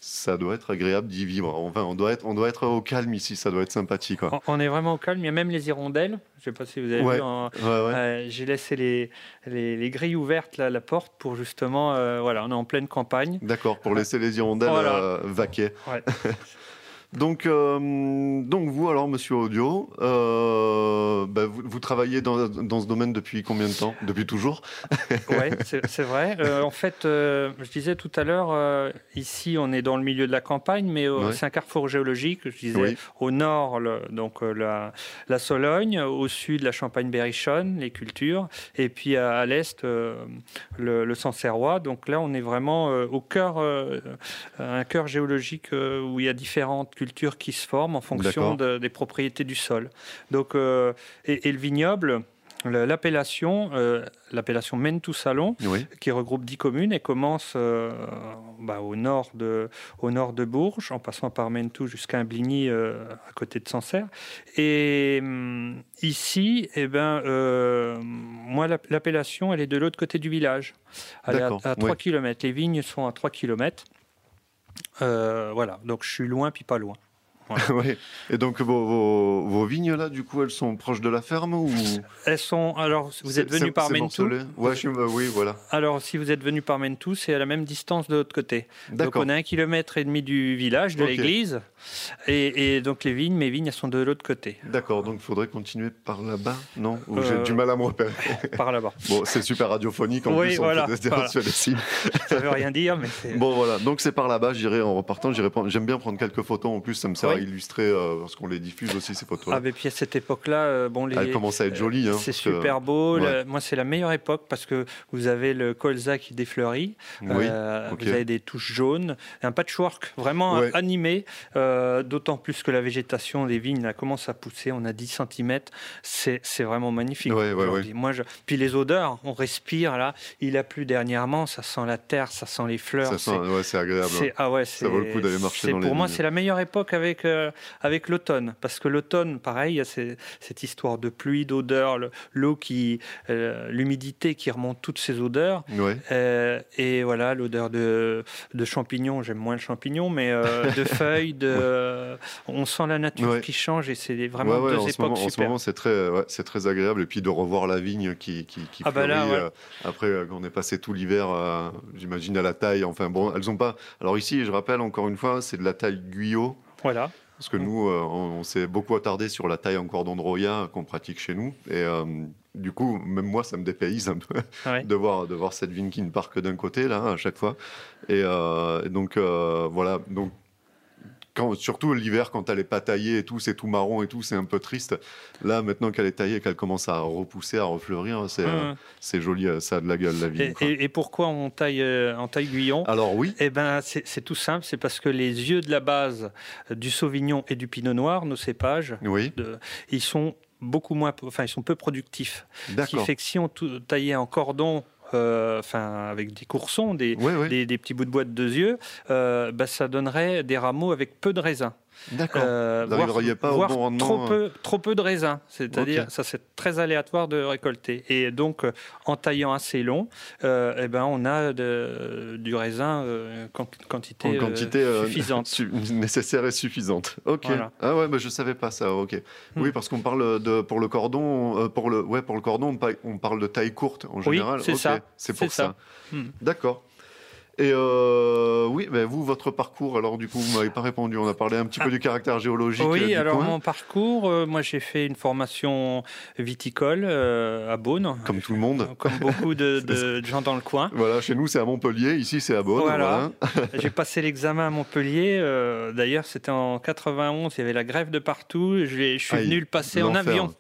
Ça doit être agréable d'y vivre. Enfin, on doit, être, on doit être au calme ici, ça doit être sympathique. On est vraiment au calme, il y a même les hirondelles. Je ne sais pas si vous avez vu. Euh, j'ai laissé les, les, grilles ouvertes, là, la porte, pour justement. Euh, voilà, on est en pleine campagne. D'accord, pour laisser les hirondelles euh, vaquer. Donc, euh, donc vous, alors, monsieur Audio, euh, bah, vous, travaillez dans, dans, ce domaine depuis combien de temps? Depuis toujours? Oui, c'est vrai. Euh, en fait, je disais tout à l'heure, ici, on est dans le milieu de la campagne, mais c'est un carrefour géologique. Je disais au nord, donc la, la, Sologne, au sud, la Champagne-Berrichonne, les cultures, et puis à, l'est, le, le Sancerrois. Donc là, on est vraiment au cœur, un cœur géologique où il y a différentes cultures qui se forment en fonction des propriétés du sol. Donc, euh, et, le vignoble, l'appellation, euh, l'appellation Mentou Salon, qui regroupe dix communes et commence euh, bah, au nord de au nord de Bourges, en passant par Mentou jusqu'à Bligny à côté de Sancerre. Et hum, ici, eh ben, moi l'appellation, elle est de l'autre côté du village, elle est à, 3 km. Les vignes sont à 3 km. Voilà, donc je suis loin puis pas loin. Et donc vos, vignes là, du coup, elles sont proches de la ferme ou? Elles sont. Alors, vous êtes venu par Mentou. Ouais, oui, voilà. Alors, si vous êtes venu par Mentou, c'est à la même distance de l'autre côté. Donc, on est à un kilomètre et demi du village, de l'église, et, donc les vignes, mes vignes, elles sont de l'autre côté. D'accord. Donc, il faudrait continuer par là-bas, non? J'ai euh, du mal à me repérer? par là-bas. Bon, c'est super radiophonique en plus. Voilà, on peut voilà. Ça veut rien dire, mais. Bon, voilà. Donc, c'est par là-bas. J'irai en repartant. J'aime bien prendre quelques photos. En plus, ça me sert illustrer euh, parce qu'on les diffuse aussi ces photos. Ah, mais puis à cette époque-là, euh, bon, les, elle commence à être jolie. Hein, c'est super beau. moi, c'est la meilleure époque parce que vous avez le colza qui défleurit, euh, vous avez des touches jaunes, un patchwork vraiment animé. D'autant plus que la végétation des vignes commence à pousser. On a 10 cm. C'est vraiment magnifique. Moi, je... Puis les odeurs, on respire là. Il a plu dernièrement. Ça sent la terre, ça sent les fleurs. c'est agréable. Ah ouais, ça vaut le coup d'aller marcher dans Pour moi, c'est la meilleure époque avec avec l'automne. Parce que l'automne, pareil, il y a cette histoire de pluie, d'odeur, l'eau qui, euh, l'humidité qui remonte toutes ces odeurs. Euh, et voilà, l'odeur de, de champignons, j'aime moins le champignon, mais euh, de feuilles, de, on sent la nature qui change et c'est vraiment deux époques moment, super. En ce moment, c'est très, c'est très agréable. Et puis de revoir la vigne qui, qui, qui ah bah fleurit. après, on est passé tout l'hiver, j'imagine, à la taille. Enfin bon, elles ont pas. Alors ici, je rappelle encore une fois, c'est de la taille Guyot. Voilà. Parce que nous, euh, on, s'est beaucoup attardé sur la taille en cordon de Roya qu'on pratique chez nous. Et euh, du coup, même moi, ça me dépayse un peu de, voir, de voir cette vigne qui ne part que d'un côté, là, à chaque fois. Et, euh, donc, voilà. Donc, surtout l'hiver, quand elle est pas taillée et tout, c'est tout marron et tout, c'est un peu triste. Là, maintenant qu'elle est taillée, qu'elle commence à repousser, à refleurir, c'est euh, joli, euh, ça a de la gueule la vie. Et, pourquoi on taille euh, en taille Guyon? Alors oui. Eh ben, c'est tout simple, c'est parce que les yeux de la base du Sauvignon et du Pinot Noir, nos cépages, oui. ils sont beaucoup moins, enfin ils sont peu productifs. Ce qui fait que si on taillait en cordon euh, enfin avec des coursons, des, des, petits bouts de bois de deux yeux, euh, bah, ça donnerait des rameaux avec peu de raisins. D'accord. Euh, Vous pas au bon rendement. Trop peu, trop peu de raisins. C'est-à-dire, ça c'est très aléatoire de récolter. Et donc, en taillant assez long, eh ben, on a de, du raisin quantité, quantité suffisante. nécessaire et suffisante. Ok. Ah ouais, mais je savais pas ça. Ok. Hmm. Oui, parce qu'on parle de pour le cordon, pour le ouais pour le cordon, on parle de taille courte en général. Oui, c'est ça. C'est pour ça. Hmm. D'accord. Et euh, oui, mais vous, votre parcours, alors du coup, vous m'avez pas répondu. On a parlé un petit peu ah. du caractère géologique. Oui, euh, alors mon parcours, euh, moi j'ai fait une formation viticole à Beaune. Comme tout le monde. Comme beaucoup de, gens dans le coin. Voilà, chez nous c'est à Montpellier, ici c'est à Beaune. Voilà. j'ai passé l'examen à Montpellier. D'ailleurs, c'était en 91, il y avait la grève de partout. Je, suis venu le passer en avion.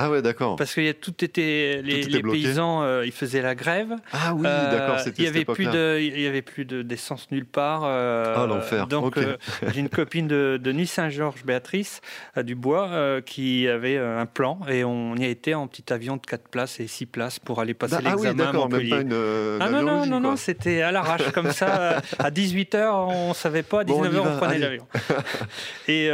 Ah ouais, d'accord. Parce que tout était, les, paysans, ils faisaient la grève. Ah oui, d'accord. Il y avait plus de, il y avait plus d'essence nulle part. Euh, ah, l'enfer. Donc, euh, j'ai une copine de, de Nuit Saint-Georges, Béatrice à Dubois, euh, qui avait un plan et on y a été en petit avion de 4 places et 6 places pour aller passer l'examen. Ah oui, d'accord, même pas une. ah non, non, non, non, c'était à l'arrache comme ça. à 18h, on savait pas, à 19h, on, prenait l'avion. et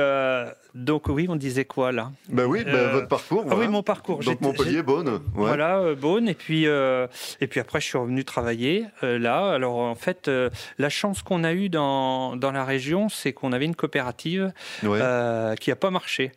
donc oui, on disait quoi là? Ben oui, ben, votre parcours. Ah oui, mon parcours. Donc Montpellier, Beaune. Voilà, Beaune. Et puis, et puis après, je suis revenu travailler là. Alors en fait, la chance qu'on a eue dans, dans la région, c'est qu'on avait une coopérative qui n'a pas marché.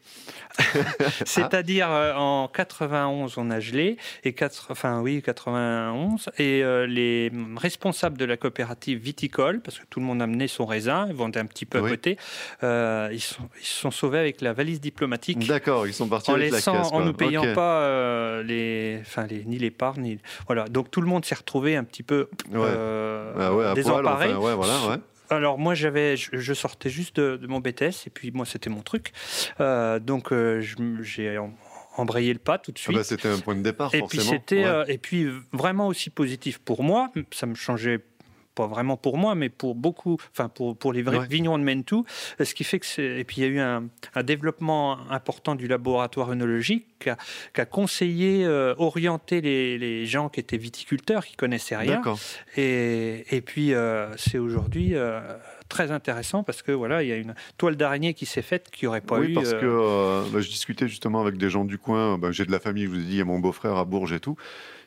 C'est-à-dire en 91, on a gelé et 4, enfin oui, 91 et les responsables de la coopérative viticole, parce que tout le monde amenait son raisin, ils vendaient un petit peu à côté, ils, sont, ils se sont sauvés avec la valise diplomatique. D'accord, ils sont partis en avec laissant, la caisse, En ne payant pas euh, les, enfin les, ni les parts, ni voilà. Donc tout le monde s'est retrouvé un petit peu euh, ah désemparé. voilà, alors moi j'avais, je, sortais juste de, mon BTS et puis moi c'était mon truc, euh, donc j'ai embrayé le pas tout de ah bah, suite. c'était un point de départ et forcément. Puis c'était et puis vraiment aussi positif pour moi, ça me changeait pas vraiment pour moi, mais pour beaucoup, enfin pour, pour les vrais vignerons de Mentou, ce qui fait que c'est. Et puis il y a eu un, un développement important du laboratoire œnologique qui a, conseillé, euh, orienté les, les, gens qui étaient viticulteurs, qui connaissaient rien. Et, et puis euh, c'est aujourd'hui. Euh, très intéressant parce que voilà, il y a une toile d'araignée qui s'est faite qui aurait pas oui, eu. parce que bah, je discutais justement avec des gens du coin. Bah, j'ai de la famille, je vous ai dit, il y a mon beau-frère à Bourges et tout.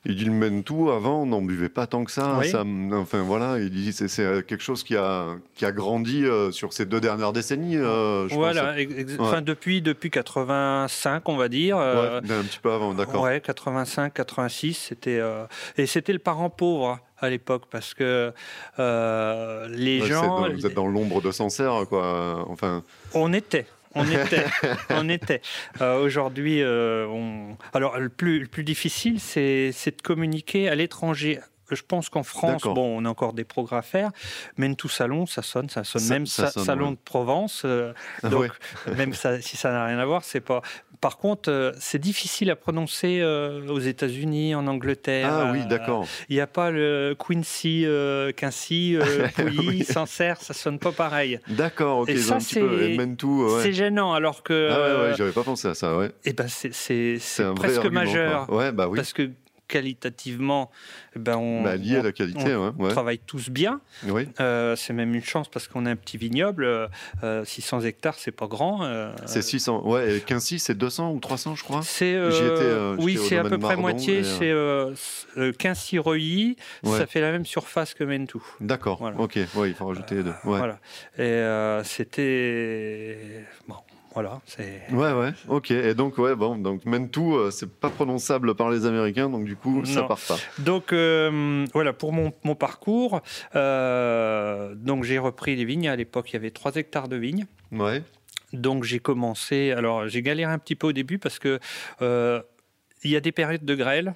Il dit le mène tout. Avant, on n'en buvait pas tant que ça. ça enfin voilà, il dit c'est, c'est quelque chose qui a qui a grandi euh, sur ces deux dernières décennies. Euh, je voilà, enfin depuis depuis 85, on va dire. Euh, un petit peu avant, d'accord. Ouais, 85, 86, c'était et c'était le parent pauvre à l'époque parce que les gens. vous êtes dans l'ombre de Sancerre, quoi. Enfin. On était. On était, on était. Euh, aujourd'hui, euh, on... alors le plus, le plus difficile, c'est de communiquer à l'étranger je pense qu'en France, bon, on a encore des progrès à faire, mais tout salon, ça sonne, ça sonne même salon de Provence. Euh, ah donc, même si ça n'a rien à voir, c'est pas. Par contre, euh, c'est difficile à prononcer euh, aux États-Unis, en Angleterre. Ah oui, d'accord. Il n'y a pas le Quincy, Quincy, Pouilly, Sancerre, ça sonne pas pareil. D'accord, ok. Et ça, c'est gênant, alors que. Ah ouais, j'avais pas pensé à ça, ouais. Et eh ben, c'est presque majeur. Ouais, bah oui. Parce que qualitativement, ben on, bah, lié à la qualité, on, travaille tous bien. Oui. Euh, c'est même une chance parce qu'on a un petit vignoble. 600 euh, hectares, c'est pas grand. Euh, c'est 600. Ouais, et Quincy, c'est 200 ou 300, je crois. C'est. oui, c'est à peu près moitié. C'est Quincy Reuilly. Ça fait la même surface que Mentou. D'accord. Ok. Il faut rajouter les deux. Voilà. Et c'était bon. Voilà, c'est. Ouais, ouais, ok. Et donc, ouais, bon, donc tout, euh, c'est pas prononçable par les Américains, donc du coup, ça part pas. Donc, euh, voilà, pour mon, mon parcours, euh, donc j'ai repris les vignes. À l'époque, il y avait 3 hectares de vignes. Ouais. Donc, j'ai commencé. Alors, j'ai galéré un petit peu au début parce que il y a des périodes de grêle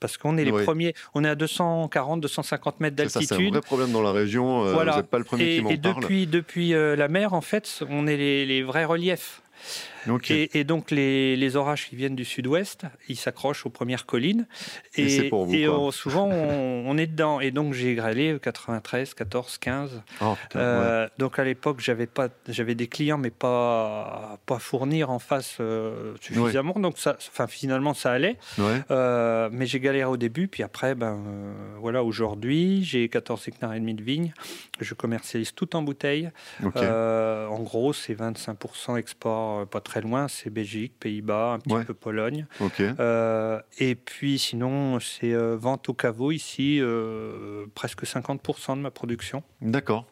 parce qu'on est les premiers, on est à 240, 250 mètres d'altitude. C'est un vrai problème dans la région. Voilà. Vous n'êtes pas le premier qui m'en parle. Et depuis, depuis la mer, en fait, on est les, les vrais reliefs. Et, donc les, orages qui viennent du sud-ouest, ils s'accrochent aux premières collines. Et, souvent on, est dedans. Et donc j'ai grêlé 93, 14, 15. Donc à l'époque j'avais pas, j'avais des clients mais pas pas fournir en face euh, suffisamment. Donc ça, enfin finalement ça allait. Euh, mais j'ai galéré au début. Puis après ben euh, voilà aujourd'hui j'ai 14 hectares et demi de vignes. Je commercialise tout en bouteille. en gros c'est 25% export pas très très loin, c'est Belgique, Pays-Bas, un petit peu Pologne. Euh, et puis sinon, c'est euh, vente au caveau ici, euh, presque 50% de ma production. D'accord.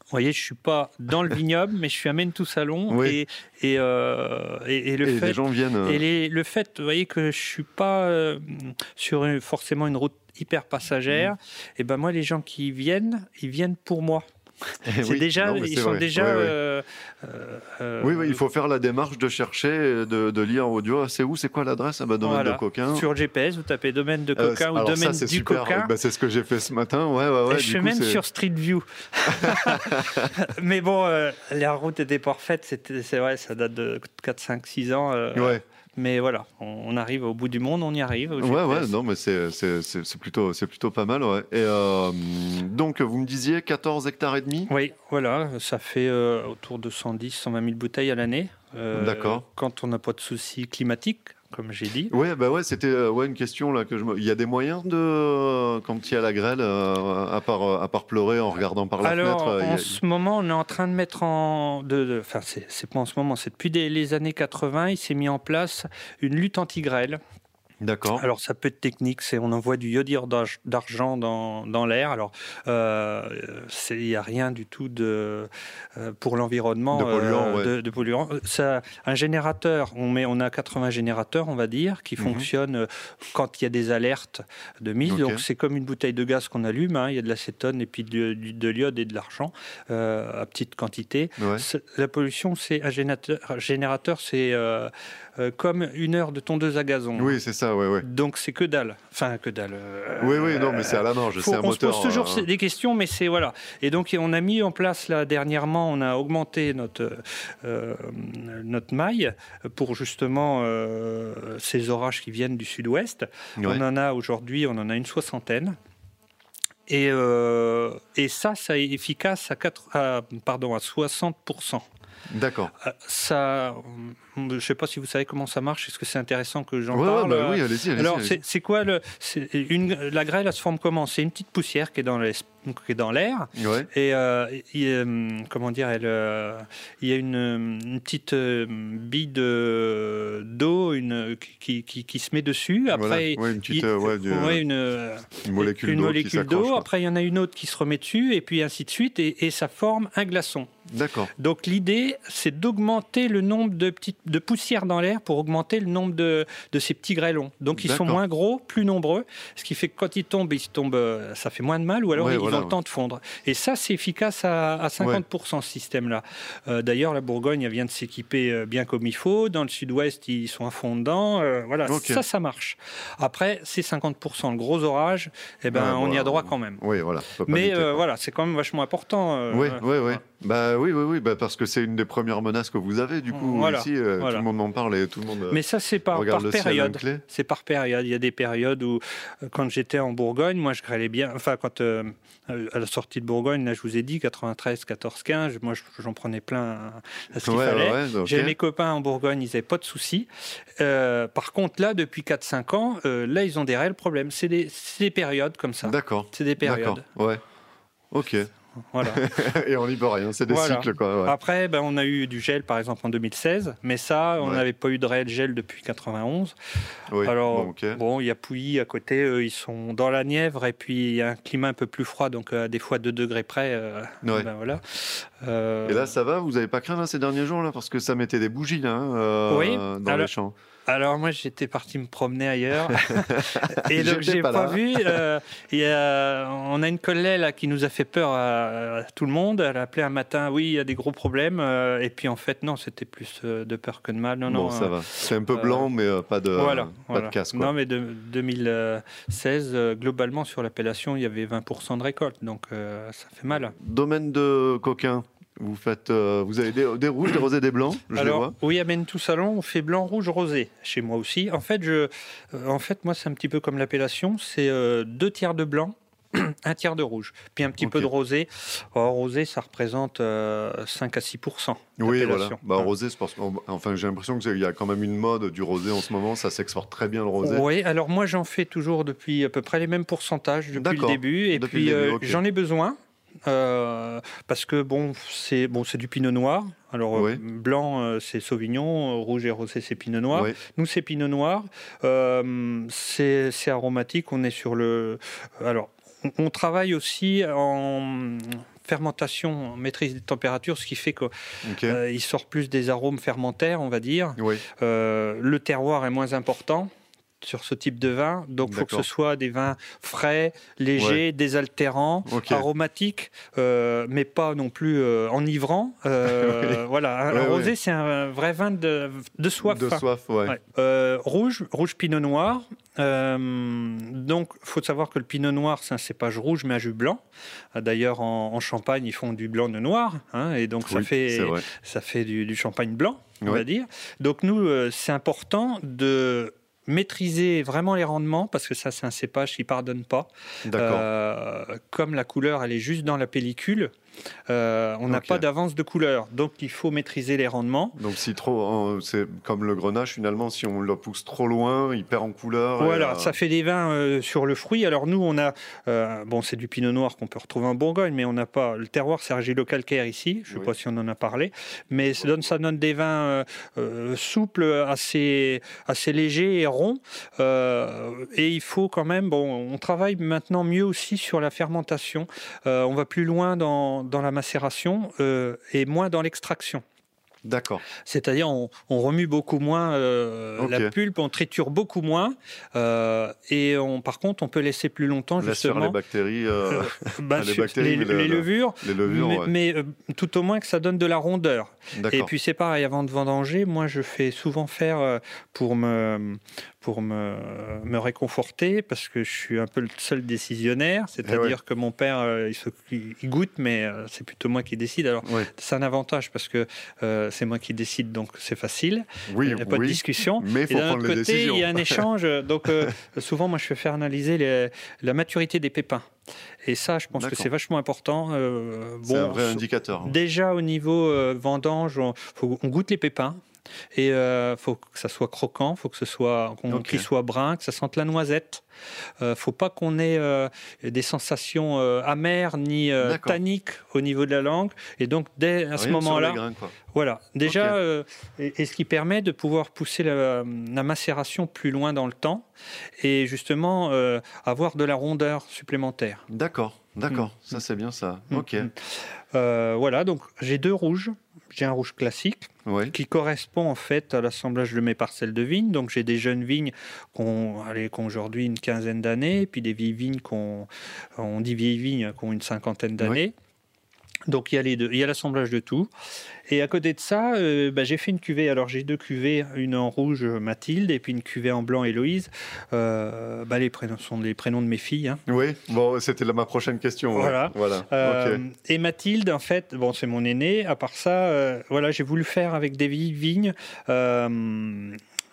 Vous voyez, je suis pas dans le vignoble, mais je suis à tout Salon. Et, et, et, le fait, les gens viennent. Et le fait, vous voyez, que je suis pas sur forcément une route hyper passagère. Mmh. Et ben moi, les gens qui viennent, ils viennent pour moi. Eh c'est déjà, ils sont déjà. Euh, euh, oui, oui, il faut faire la démarche de chercher, de, de lire audio. C'est où C'est quoi l'adresse ah bah, Domaine de Coquin. Sur GPS, vous tapez domaine de euh, Coquin ou domaine du super. Coquin. Bah, c'est ce que j'ai fait ce matin. Ouais, ouais, ouais, je suis même sur Street View. Mais bon, la route était parfaite. C'est vrai, ça date de 4, 5, 6 ans. ouais. Mais voilà, on, arrive au bout du monde, on y arrive. Ouais, ouais, non, mais c'est plutôt, plutôt pas mal, ouais. Et euh, donc, vous me disiez 14 hectares et demi? Oui, voilà, ça fait euh, autour de 110, 120 000 bouteilles à l'année. D'accord. Quand on n'a pas de soucis climatiques, comme j'ai dit. Ouais, bah ouais, c'était euh, ouais, une question là que je Il y a des moyens de euh, quand il y a la grêle, euh, à part à part pleurer en regardant par la Alors, fenêtre. En ce moment, on est en train de mettre en, de, enfin c'est pas en ce moment, c'est depuis les années 80, il s'est mis en place une lutte anti-grêle D'accord. Alors ça peut être technique, c'est on envoie du iodure d'argent dans, dans l'air. Alors euh, il n'y a rien du tout de euh, pour l'environnement de polluant. Euh, de, polluant. Ça, un générateur, on met, on a 80 générateurs, on va dire, qui mhm. fonctionnent quand il y a des alertes de mise. Donc c'est comme une bouteille de gaz qu'on allume. Hein. il y a de l'acétone et puis de, de l'iode et de l'argent à petite quantité. La pollution, c'est un générateur. générateur c'est comme une heure de tondeuse à gazon. Oui, c'est ça. Donc c'est que dalle. Enfin, que dalle. Euh, oui, oui, non, mais c'est à la marge, c'est un on moteur. On se pose toujours euh, des questions, mais c'est voilà. Et donc on a mis en place là dernièrement, on a augmenté notre euh, notre maille pour justement ces orages qui viennent du sud-ouest. On en a aujourd'hui, on en a une soixantaine. Et, et ça, ça est efficace à, 4, pardon, à 60%. D'accord. Ça, je ne sais pas si vous savez comment ça marche. Est-ce que c'est intéressant que j'en parle bah Oui, allez-y. Alors, c'est quoi le, une, la grêle Elle se forme comment? C'est une petite poussière qui est dans dans l'air. Et euh, euh, comment dire, elle, euh, il y a une, petite bille d'eau, une qui, qui, qui, se met dessus. Après, une petite, une, molécule d'eau. Après, il y en a une autre qui se remet dessus, et puis ainsi de suite, et, et ça forme un glaçon. D'accord. Donc l'idée, c'est d'augmenter le nombre de petites de poussière dans l'air pour augmenter le nombre de, de ces petits grêlons. Donc ils sont moins gros, plus nombreux, ce qui fait que quand ils tombent, ils tombent, euh, ça fait moins de mal, ou alors ils ont le temps de fondre. Et ça, c'est efficace à, à 50% ce système-là. Euh, d'ailleurs, la Bourgogne elle vient de s'équiper euh, bien comme il faut. Dans le sud-ouest, ils sont à fond dedans. voilà, ça, ça marche. Après, c'est 50%. Le gros orage, eh ben, on y a droit quand même. Oui, voilà. Mais voilà, c'est quand même vachement important. oui, oui, oui. Bah oui, oui, oui, bah, parce que c'est une des premières menaces que vous avez du coup ici. Euh, tout le monde en parle et tout le monde. Mais ça, c'est par, par période. C'est par période. Il y a des périodes où, euh, quand j'étais en Bourgogne, moi, je grêlais bien. Enfin, quand euh, à la sortie de Bourgogne, là, je vous ai dit 93, 14, 15. Moi, j'en prenais plein à ce qu'il fallait. J'ai mes copains en Bourgogne, ils n'avaient pas de soucis. par contre, là, depuis 4-5 ans, là, ils ont des réels problèmes. C'est des, des, périodes comme ça. D'accord. C'est des périodes. Ouais. Ok. Voilà. et on n'y peut rien, c'est des cycles. Quoi, Après, ben, on a eu du gel par exemple en 2016, mais ça, on n'avait pas eu de réel gel depuis 91. Alors, bon, il y a Pouilly à côté, eux, ils sont dans la Nièvre, et puis il y a un climat un peu plus froid, donc à des fois 2 degrés près. Euh, ben, voilà. Euh, et là, ça va Vous n'avez pas craint ces derniers jours là Parce que ça mettait des bougies là, hein, euh, dans les champs. Alors moi j'étais parti me promener ailleurs et donc j'ai pas, pas vu. Euh, on a une collègue là qui nous a fait peur à, tout le monde. Elle a appelé un matin, oui il y a des gros problèmes euh, et puis en fait non c'était plus euh, de peur que de mal. Non bon, non. ça va. C'est un peu blanc mais pas de voilà, pas de casse Non mais de 2016 globalement sur l'appellation il y avait 20% de récolte donc ça fait mal. Domaine de coquin. Vous faites, euh, vous avez des, rouges, des rosés, des blancs. Je Alors, vois. oui, amène tout salon, on fait blanc, rouge, rosé. Chez moi aussi. En fait, je, euh, en fait, moi, c'est un petit peu comme l'appellation. C'est euh, deux tiers de blanc, un tiers de rouge, puis un petit peu de rosé. rosé, ça représente 5 à 6 Oui, voilà. Bah, rosé, parce enfin, j'ai l'impression qu'il y a quand même une mode du rosé en ce moment. Ça s'exporte très bien le rosé. Oui, alors moi, j'en fais toujours depuis à peu près les mêmes pourcentages depuis le début. Et puis, j'en ai besoin. Euh, parce que bon, c'est bon, c'est du pinot noir. Alors blanc, euh, c'est Sauvignon, rouge et rosé, c'est pinot noir. Nous, c'est pinot noir. Euh, c'est aromatique. On est sur le. Alors, on, travaille aussi en fermentation, en maîtrise des températures, ce qui fait qu'il sort plus des arômes fermentaires, on va dire. le terroir est moins important sur ce type de vin. Donc, il faut que ce soit des vins frais, légers, désaltérants, aromatiques, euh, mais pas non plus euh, enivrants. Euh, voilà, un rosé, c'est un vrai vin de, de soif. De soif, ouais. rouge, rouge pinot noir. donc, il faut savoir que le pinot noir, c'est un cépage rouge, mais un jus blanc. D'ailleurs, en, Champagne, ils font du blanc de noir. Hein, et donc, ça fait, ça fait du, du champagne blanc, on va dire. Donc, nous, c'est important de maîtriser vraiment les rendements, parce que ça, c'est un cépage qui pardonne pas. Euh, comme la couleur, elle est juste dans la pellicule, euh, on n'a pas d'avance de couleur. Donc il faut maîtriser les rendements. Donc si trop, c'est comme le grenache finalement, si on le pousse trop loin, il perd en couleur. Voilà, ça fait des vins sur le fruit. Alors nous, on a, bon, c'est du pinot noir qu'on peut retrouver en Bourgogne, mais on n'a pas le terroir, c'est argilo-calcaire ici. Je ne sais pas si on en a parlé, mais ça donne, ça donne des vins souples, assez, assez légers et ronds. et il faut quand même, bon, on travaille maintenant mieux aussi sur la fermentation. on va plus loin dans, dans la macération euh, et moins dans l'extraction. D'accord. C'est-à-dire, on, remue beaucoup moins euh, la pulpe, on triture beaucoup moins, euh, et on, par contre, on peut laisser plus longtemps justement. les bactéries, euh, bah, les, bactéries les, levures, les levures, mais, tout au moins que ça donne de la rondeur. Et puis c'est pareil, avant de vendanger, moi je fais souvent faire pour me pour me, me réconforter parce que je suis un peu le seul décisionnaire, eh c'est-à-dire que mon père il, goûte, mais c'est plutôt moi qui décide. Alors c'est un avantage parce que c'est moi qui décide, donc c'est facile. Oui, il n'y a pas de discussion. Mais il faut prendre côté, les décisions. Il y a un échange. Donc euh, souvent, moi, je fais faire analyser la maturité des pépins. Et ça, je pense que c'est vachement important. Euh, bon, c'est un vrai indicateur. Déjà au niveau euh, vendange, on, on goûte les pépins. Et il euh, faut que ça soit croquant, faut que ce soit qu'il soit brun, que ça sente la noisette. Euh, faut pas qu'on ait euh, des sensations euh, amères ni tanniques au niveau de la langue. Et donc dès à ce moment-là, voilà. Déjà, et, ce qui permet de pouvoir pousser la, macération plus loin dans le temps et justement avoir de la rondeur supplémentaire. D'accord, d'accord. Mm. Ça c'est bien ça. Mm. Ok. Mm. voilà. Donc j'ai deux rouges j'ai un rouge classique qui correspond en fait à l'assemblage de mes parcelles de vignes. Donc j'ai des jeunes vignes qui ont, aujourd'hui une quinzaine d'années, puis des vieilles vignes qui ont, on dit vieilles vignes qui ont une cinquantaine d'années. Donc il y a les deux, il y a l'assemblage de tout. Et à côté de ça, euh, bah, j'ai fait une cuvée. Alors j'ai deux cuvées, une en rouge Mathilde et puis une cuvée en blanc Héloïse. Euh, bah, les prénoms sont les prénoms de mes filles. Hein. Oui, bon, c'était ma prochaine question. Voilà. voilà. Euh, et Mathilde, en fait, bon, c'est mon aîné. À part ça, voilà, j'ai voulu faire avec des vignes.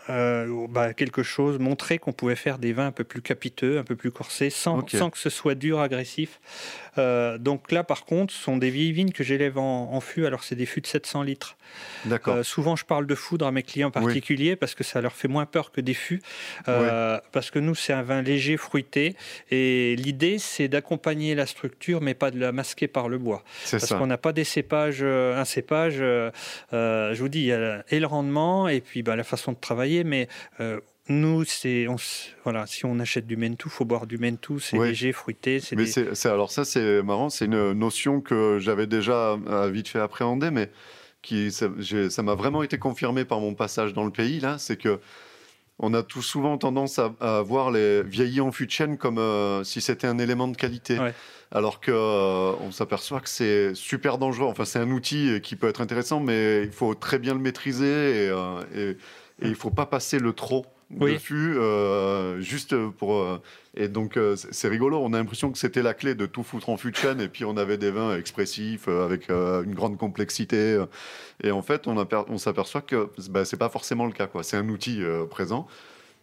Bah, quelque chose, montrer qu'on pouvait faire des vins un peu plus capiteux, un peu plus corsés, sans, sans que ce soit dur, agressif. Euh, donc là, par contre, ce sont des vieilles vignes que j'élève en, fût. Alors, c'est des fûts de 700 litres. D'accord. Euh, souvent, je parle de foudre à mes clients particuliers parce que ça leur fait moins peur que des fûts. Euh, parce que nous, c'est un vin léger, fruité. Et l'idée, c'est d'accompagner la structure, mais pas de la masquer par le bois. Parce qu'on n'a pas des cépages, un cépage. je vous dis, il y a et le rendement et puis bah, la façon de travailler, mais nous, c'est voilà, si on achète du mentou, faut boire du mentou, c'est léger, fruité. Mais c'est alors ça, c'est marrant, c'est une notion que j'avais déjà euh, vite fait appréhender, mais qui ça m'a vraiment été confirmé par mon passage dans le pays là, c'est que on a tout souvent tendance à, voir les vieillis en fût de chêne comme euh, si c'était un élément de qualité. Alors que euh, on s'aperçoit que c'est super dangereux. Enfin, c'est un outil qui peut être intéressant, mais il faut très bien le maîtriser et, et, et il faut pas passer le trop oui. fût, euh, juste pour. Euh, et donc, euh, c'est rigolo. On a l'impression que c'était la clé de tout foutre en fût de chêne. Et puis, on avait des vins expressifs avec une grande complexité. Et en fait, on, on s'aperçoit que bah, c'est pas forcément le cas. C'est un outil présent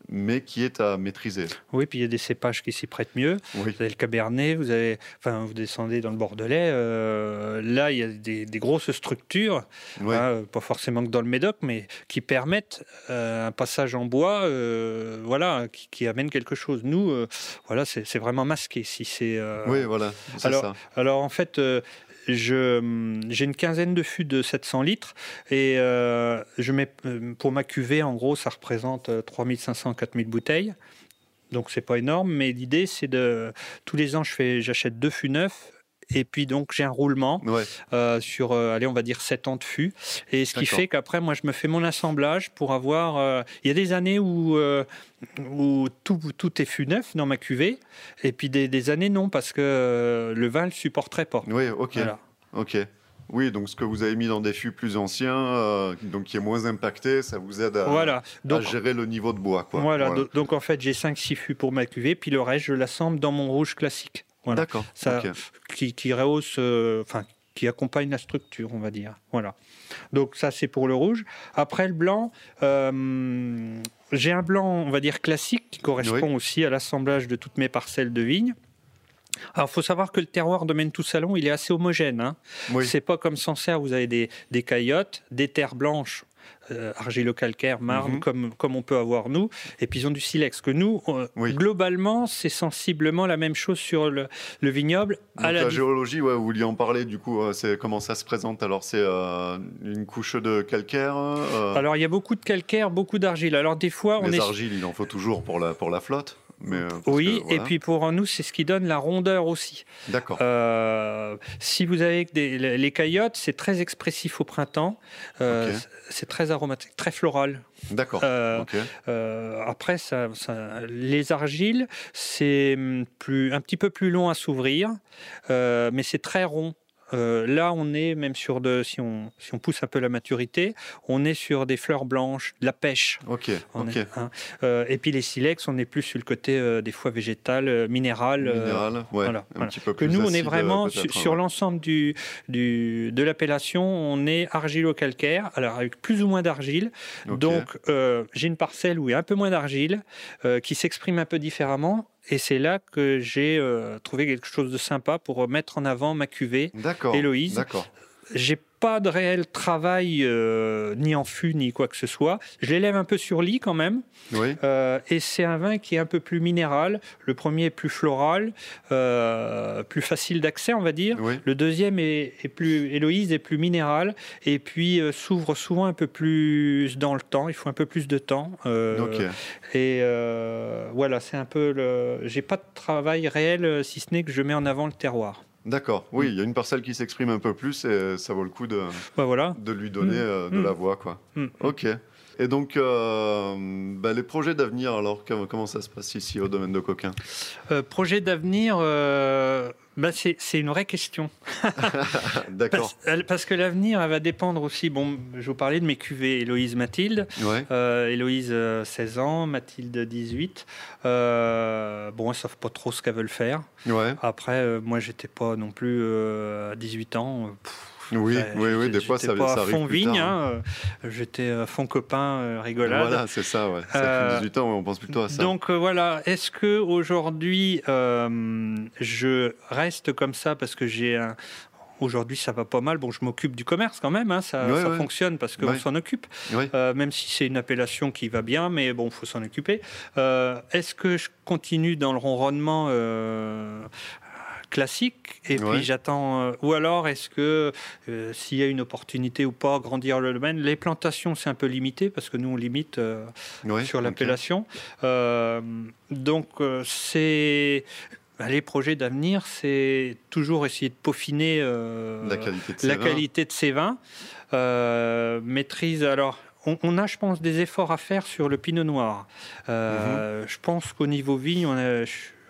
mais qui est à maîtriser. Oui, puis il y a des cépages qui s'y prêtent mieux. Vous avez le Cabernet, vous avez, enfin, vous descendez dans le Bordelais. Euh, là, il y a des, grosses structures, hein, pas forcément que dans le Médoc, mais qui permettent euh, un passage en bois, euh, voilà, qui, amène quelque chose. Nous, voilà, c'est vraiment masqué. Si c'est. oui, voilà. Alors, ça. alors en fait, j'ai une quinzaine de fûts de 700 litres et euh, je mets, euh, pour ma cuvée, en gros, ça représente 3500-4000 euh, bouteilles. Donc c'est pas énorme, mais l'idée c'est de tous les ans je fais, j'achète deux fûts neufs et puis donc j'ai un roulement sur, allez, on va dire 7 ans de fûts. Et ce qui fait qu'après, moi, je me fais mon assemblage pour avoir... il y a des années où, où tout, tout est fût neuf dans ma cuvée, et puis des, années non, parce que le vin ne le supporterait pas. Oui, ok. Ok. Oui, donc ce que vous avez mis dans des fûts plus anciens, euh, donc qui est moins impacté, ça vous aide à, voilà. gérer le niveau de bois. Quoi. Voilà, donc en fait j'ai 5-6 fûts pour ma cuvée, puis le reste je l'assemble dans mon rouge classique. D'accord. Qui, qui, rehausse, euh, enfin, qui accompagne la structure, on va dire. Voilà. Donc ça c'est pour le rouge. Après le blanc, euh, j'ai un blanc, on va dire classique, qui correspond aussi à l'assemblage de toutes mes parcelles de vignes. alors, il faut savoir que le terroir de Maine-tout-Salon, il est assez homogène. Hein. Oui. C'est pas comme Sancerre, vous avez des, des caillottes, des terres blanches euh, argilo-calcaire, marne, mhm. comme, comme on peut avoir nous, et puis ils ont du silex. Que nous, globalement, c'est sensiblement la même chose sur le, vignoble. à la, géologie, ouais, vous vouliez en parler, du coup, euh, c'est comment ça se présente? Alors, c'est euh, une couche de calcaire Alors, il y a beaucoup de calcaire, beaucoup d'argile. Alors, des fois, on Les est... argiles, il en faut toujours pour la, pour la flotte euh, oui, et puis pour nous, c'est ce qui donne la rondeur aussi. D'accord. Euh, si vous avez des, les caillottes, c'est très expressif au printemps. Euh, c'est très aromatique, très floral. D'accord. après, ça, les argiles, c'est hum, plus, un petit peu plus long à s'ouvrir, mais c'est très rond. Euh, là, on est même sur de, si on, si on pousse un peu la maturité, on est sur des fleurs blanches, de la pêche. Ok. Hein. Euh, et puis les silex, on est plus sur le côté euh, des fois végétal, minéral. Minéral, ouais. Un petit peu plus que nous, on est vraiment sur, l'ensemble du, du, de l'appellation, on est argilo-calcaire, alors avec plus ou moins d'argile. Donc, j'ai une parcelle où il y a un peu moins d'argile, qui s'exprime un peu différemment et c'est là que j'ai euh, trouvé quelque chose de sympa pour mettre en avant ma cuvée, Héloïse. J'ai pas de réel travail euh, ni en fût ni quoi que ce soit. Je l'élève un peu sur lit quand même. Euh, et c'est un vin qui est un peu plus minéral. Le premier est plus floral, euh, plus facile d'accès, on va dire. Le deuxième est, plus Héloïse est plus minéral et puis s'ouvre souvent un peu plus dans le temps. Il faut un peu plus de temps. Et voilà, c'est un peu le. J'ai pas de travail réel si ce n'est que je mets en avant le terroir. D'accord, oui, mm. il y a une parcelle qui s'exprime un peu plus et ça vaut le coup de, bah, voilà. de lui donner mm. euh, de mm. la voix. Quoi. Ok. Et donc, euh, bah, les projets d'avenir, alors, comment ça se passe ici au domaine de Coquin? Euh, Projet d'avenir, bah, c'est, une vraie question. D'accord. Parce, que l'avenir, elle va dépendre aussi. Bon, je vous parlais de mes cuvées Héloïse Mathilde. Euh, Héloïse, 16 euh, ans, Mathilde, 18. Euh, bon, elles ne savent pas trop ce qu'elles veulent faire. Ouais. Après, moi, j'étais pas non plus à 18 ans. Oui, oui, oui, des fois ça, pas ça à fond vigne, hein, euh, j'étais fond copain, euh, rigolade. Voilà, c'est ça, ouais. Ça fait 18 euh, ans, on pense plutôt à ça. Donc voilà, est-ce que aujourd'hui je reste comme ça parce que j'ai un, Aujourd'hui, ça va pas mal? Bon, je m'occupe du commerce quand même, hein, ça, fonctionne parce qu'on s'en occupe. même si c'est une appellation qui va bien, mais bon, il faut s'en occuper. Est-ce que je continue dans le ronronnement classique et puis j'attends euh, ou alors est-ce que euh, s'il y a une opportunité ou pas grandir le domaine les plantations c'est un peu limité parce que nous on limite euh, sur l'appellation donc c'est bah, les projets d'avenir, c'est toujours essayer de peaufiner la qualité de ces, vins. maîtrise, alors, on, a, je pense, des efforts à faire sur le pinot noir. Mhm. Je pense qu'au niveau vigne, on a,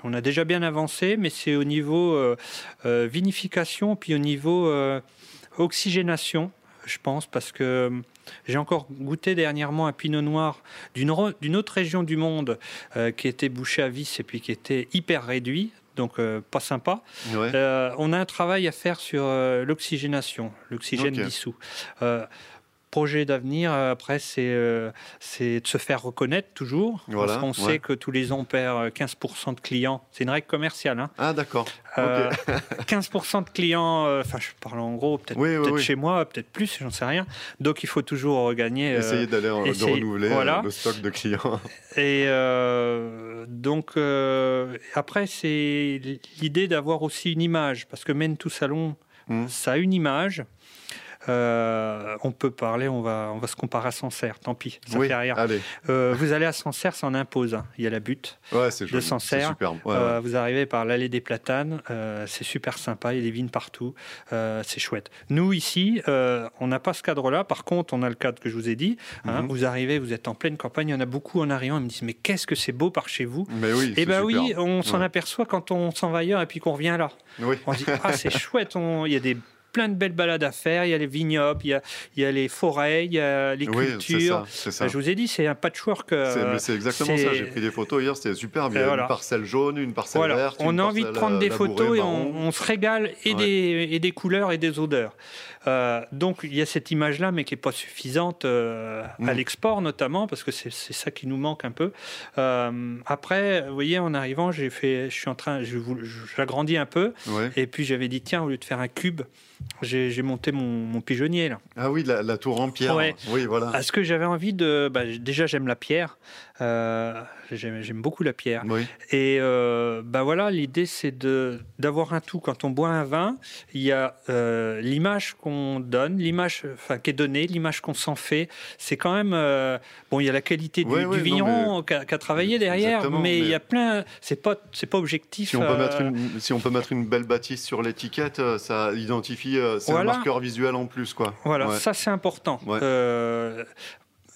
on a déjà bien avancé, mais c'est au niveau euh, euh, vinification, puis au niveau euh, oxygénation, je pense, parce que j'ai encore goûté dernièrement un pinot noir d'une autre région du monde qui était bouché à vis et puis qui était hyper réduit, donc pas sympa. on a un travail à faire sur l'oxygénation, l'oxygène dissous projet d'avenir, euh, après, euh, c'est de se faire reconnaître toujours. parce qu'on sait que tous les ans, on perd 15% euh, de clients. C'est une règle commerciale. Hein. Ah, d'accord. 15% de clients, enfin, je parle en gros, peut-être chez moi, peut-être plus, j'en sais rien. Donc, il faut toujours regagner. Essayer d'aller de renouveler le stock de clients. Et donc, après, c'est l'idée d'avoir aussi une image. Parce que Mène tout salon, mmh. ça a une image. Euh, on peut parler, on va, on va se comparer à Sancerre, tant pis, ça fait rien. Euh, vous allez à Sancerre, ça en impose. Hein. Il y a la butte de Sancerre. Euh, vous arrivez par l'allée des Platanes, c'est super sympa, il y a des vignes partout, c'est chouette. Nous, ici, on n'a pas ce cadre-là. Par contre, on a le cadre que je vous ai dit. Hein. Mhm. Vous arrivez, vous êtes en pleine campagne, il y en a beaucoup en arrivant, ils me disent Mais qu'est-ce que c'est beau par chez vous Mais oui, Et eh bien oui, on s'en aperçoit quand on s'en va ailleurs et puis qu'on revient là. On dit Ah, c'est chouette, il y a des plein de belles balades à faire. Il y a les vignobles, il y a, il y a les forêts, il y a les cultures. Ça, Je vous ai dit, c'est un patchwork. c'est exactement ça. J'ai pris des photos hier, c'était super. Il y a une parcelle jaune, une parcelle verte. On a envie de prendre des photos et on, se régale et, des, et des couleurs et des odeurs. Euh, donc il y a cette image-là, mais qui n'est pas suffisante euh, à mm. l'export notamment, parce que c'est ça qui nous manque un peu. Euh, après, vous voyez, en arrivant, j'ai fait, je suis en train, j'agrandis un peu, et puis j'avais dit tiens, au lieu de faire un cube, j'ai monté mon, pigeonnier là. Ah oui, la, tour en pierre. Oui, voilà. Est-ce que j'avais envie de, bah, déjà j'aime la pierre. Euh, j'aime beaucoup la pierre. Et bah voilà, l'idée c'est d'avoir un tout. Quand on boit un vin, il y a euh, l'image qu'on donne, l'image enfin qui est donnée, l'image qu'on s'en fait. C'est quand même bon. Il y a la qualité du, vigneron qui a, travaillé derrière, mais, il y a plein. C'est pas c'est pas objectif. Si on peut mettre une, si on peut mettre une belle bâtisse sur l'étiquette, ça identifie. c'est un marqueur visuel en plus, quoi. Voilà, ça c'est important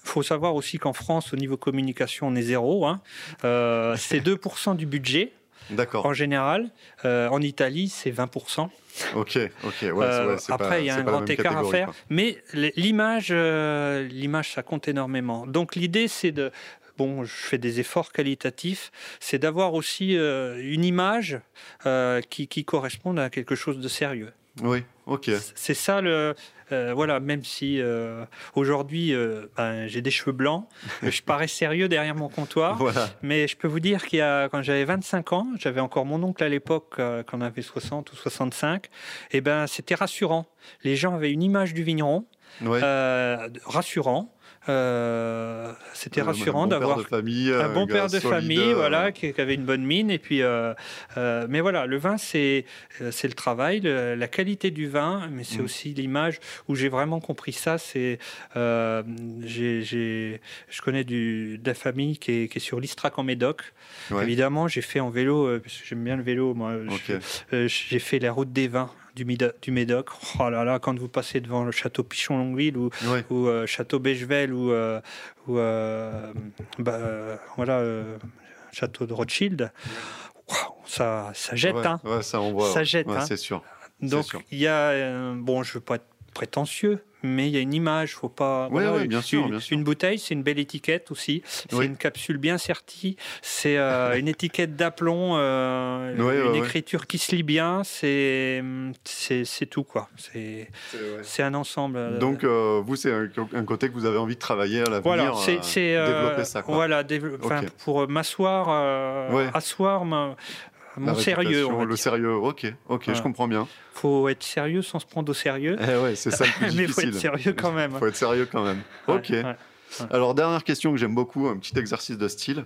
faut savoir aussi qu'en France, au niveau communication, on est zéro. Hein. Euh, c'est 2% du budget. D'accord. En général, euh, en Italie, c'est 20%. Ok, ok. Ouais, euh, après, il y a un grand écart à faire, mais l'image, l'image, ça compte énormément. Donc l'idée, c'est de bon, je fais des efforts qualitatifs, c'est d'avoir aussi une image qui, qui corresponde à quelque chose de sérieux. Oui, ok. C'est ça le. Euh, voilà, même si euh, aujourd'hui euh, ben, j'ai des cheveux blancs, je parais sérieux derrière mon comptoir. Mais je peux vous dire qu'il y a, quand j'avais 25 ans, j'avais encore mon oncle à l'époque, quand on avait 60 ou 65, et ben c'était rassurant. Les gens avaient une image du vigneron. rassurant, euh, c'était rassurant d'avoir un bon père de famille, euh, voilà, qui, avait une bonne mine. Et puis, euh, mais voilà, le vin, c'est c'est le travail, la qualité du vin, mais c'est mm. aussi l'image où j'ai vraiment compris ça. C'est j'ai je connais du, de la famille qui est, qui est sur l'Istrac en Médoc. Évidemment, j'ai fait en vélo parce que j'aime bien le vélo. Moi, j'ai fait la route des vins du, Médoc. Oh là là, quand vous passez devant le château Pichon-Longueville ou, ou euh, château Bechevel ou, euh, ou euh, bah, voilà, château de Rothschild, ça, ça jette. hein. ça, on voit, ça jette. Hein. C'est sûr. Donc, il y a. bon, je ne veux pas être prétentieux, mais il y a une image, faut pas. Oui, bien, sûr, une, bouteille, c'est une belle étiquette aussi. C'est une capsule bien sertie. C'est euh, une étiquette d'aplomb, euh, une écriture qui se lit bien. C'est c'est tout quoi. C'est c'est un ensemble. Euh, Donc vous, c'est un, côté que vous avez envie de travailler à l'avenir. Voilà, c'est développer ça. Quoi. Voilà, pour m'asseoir, asseoir mon sérieux. Le sérieux, ok, ok, je comprends bien. Faut être sérieux sans se prendre au sérieux. Eh ouais, c'est ça le plus Mais faut être sérieux quand même. faut être sérieux quand même. Ok. Alors dernière question que j'aime beaucoup, un petit exercice de style.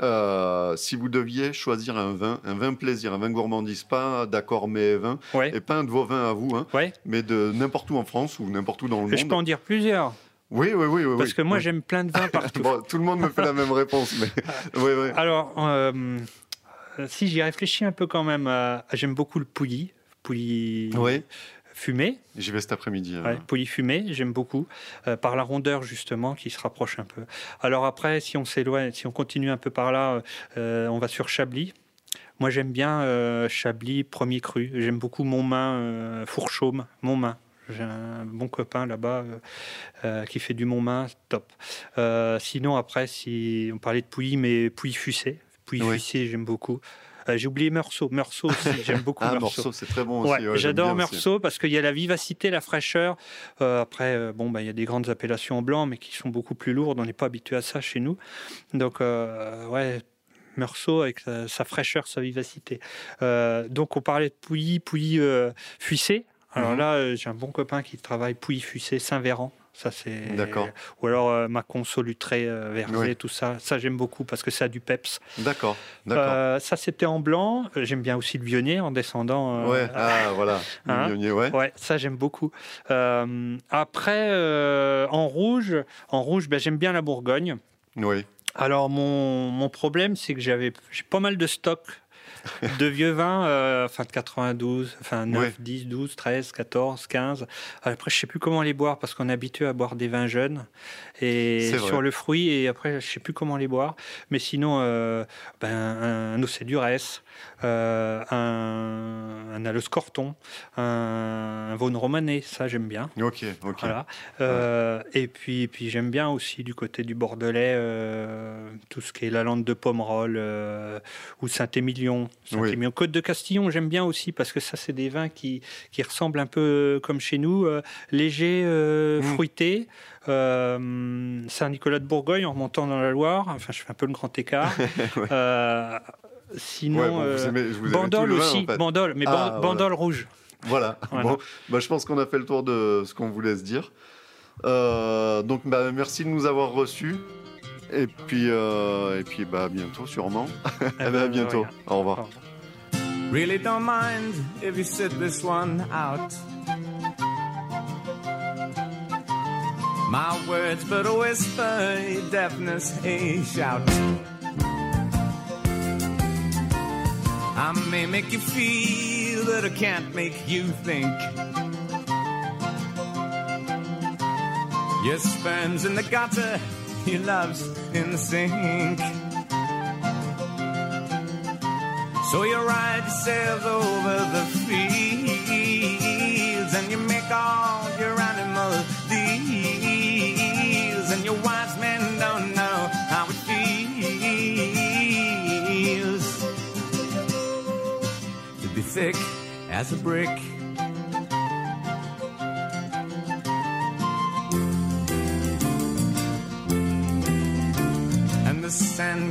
Euh, si vous deviez choisir un vin, un vin plaisir, un vin gourmandise, pas d'accord mais vin, et pas un de vos vins à vous, hein, mais de n'importe où en France ou n'importe où dans le monde. Je peux en dire plusieurs. Oui, oui, oui. oui Parce que moi, j'aime plein de vins partout. tout le monde me fait la même réponse. Mais... oui, oui. Alors, euh, si j'y réfléchis un peu quand même, euh, j'aime beaucoup le pouilly, pouilly fumé. J'y vais cet après-midi. Ouais, pouilly fumé, j'aime beaucoup, euh, par la rondeur justement qui se rapproche un peu. Alors après, si on s'éloigne, si on continue un peu par là, on va sur Chablis. Moi, j'aime bien Chablis premier cru. J'aime beaucoup Montmain, Fourchaume, Montmain. J'ai un bon copain là-bas qui fait du Montmain, top. sinon, après, si on parlait de Pouilly, mais Pouilly puis j'aime beaucoup. Euh, j'ai oublié Meursault. Meursault aussi, j'aime beaucoup ah, Meursault. c'est très bon aussi. J'adore Meursault parce qu'il y a la vivacité, la fraîcheur. Euh, après, euh, bon, bah, il y a des grandes appellations en blanc, mais qui sont beaucoup plus lourdes. On n'est pas habitué à ça chez nous. Donc, ouais, Meursault avec sa, fraîcheur, sa vivacité. donc, on parlait de Pouilly, Pouilly Fuissé. Alors mhm. là, j'ai un bon copain qui travaille Pouilly Fuissé, Saint-Véran. Ça, c'est. D'accord. Ou alors euh, Macon Solutré, euh, tout ça. Ça, j'aime beaucoup parce que ça a du peps. D'accord. Euh, ça, c'était en blanc. J'aime bien aussi le Vionnier en descendant. Euh, ouais, ah, voilà. le hein Vionnier, ouais. Ouais, ça, j'aime beaucoup. après, en rouge, en rouge ben, j'aime bien la Bourgogne. Oui. Alors, mon, mon problème, c'est que j'avais pas mal de stock de vieux vins, fin de 92, enfin 9, 10, 12, 13, 14, 15. Après, je sais plus comment les boire parce qu'on est habitué à boire des vins jeunes et sur le fruit. Et après, je sais plus comment les boire. Mais sinon, ben, un, un Océdurès, euh, un, un Corton, un, un Vaune Romané, ça j'aime bien. Ok, ok. Voilà. Euh, et puis, puis j'aime bien aussi du côté du Bordelais euh, tout ce qui est la lande de Pomerol ou Saint-Émilion. Saint Côte de Castillon, j'aime bien aussi parce que ça, c'est des vins qui, qui ressemblent un peu comme chez nous, légers, mmh. fruités. Saint-Nicolas de Bourgogne en remontant dans la Loire, enfin je fais un peu le grand écart. Sinon, euh, bandole aussi, bandole, mais ah, bandole rouge. Voilà. Bon, bah, je pense qu'on a fait le tour de ce qu'on voulait se dire. Euh, donc, bah, merci de nous avoir reçus. Et puis, euh, et puis bah, à bientôt, sûrement. Eh ben, à bientôt. Au revoir. Really don't mind if you sit this one out. My words, but a whisper, deafness, a shout. I may make you feel that I can't make you think. Your sperm's in the gutter, your love's in the sink. So you ride yourselves over the fields and you make all your animal deals and your wise men don't know how it feels to be thick as a brick.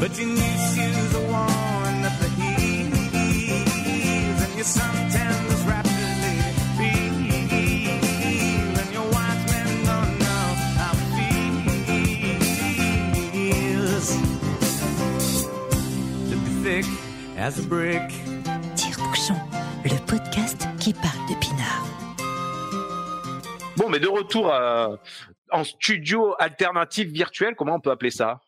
But your new shoes are worn at the heels, and your suntans rapidly feel, and your wise men don't know how it feels to be thick as a brick. Tire-bouchon, le podcast qui parle de pinard. Bon, mais de retour euh, en studio alternatif virtuel, comment on peut appeler ça?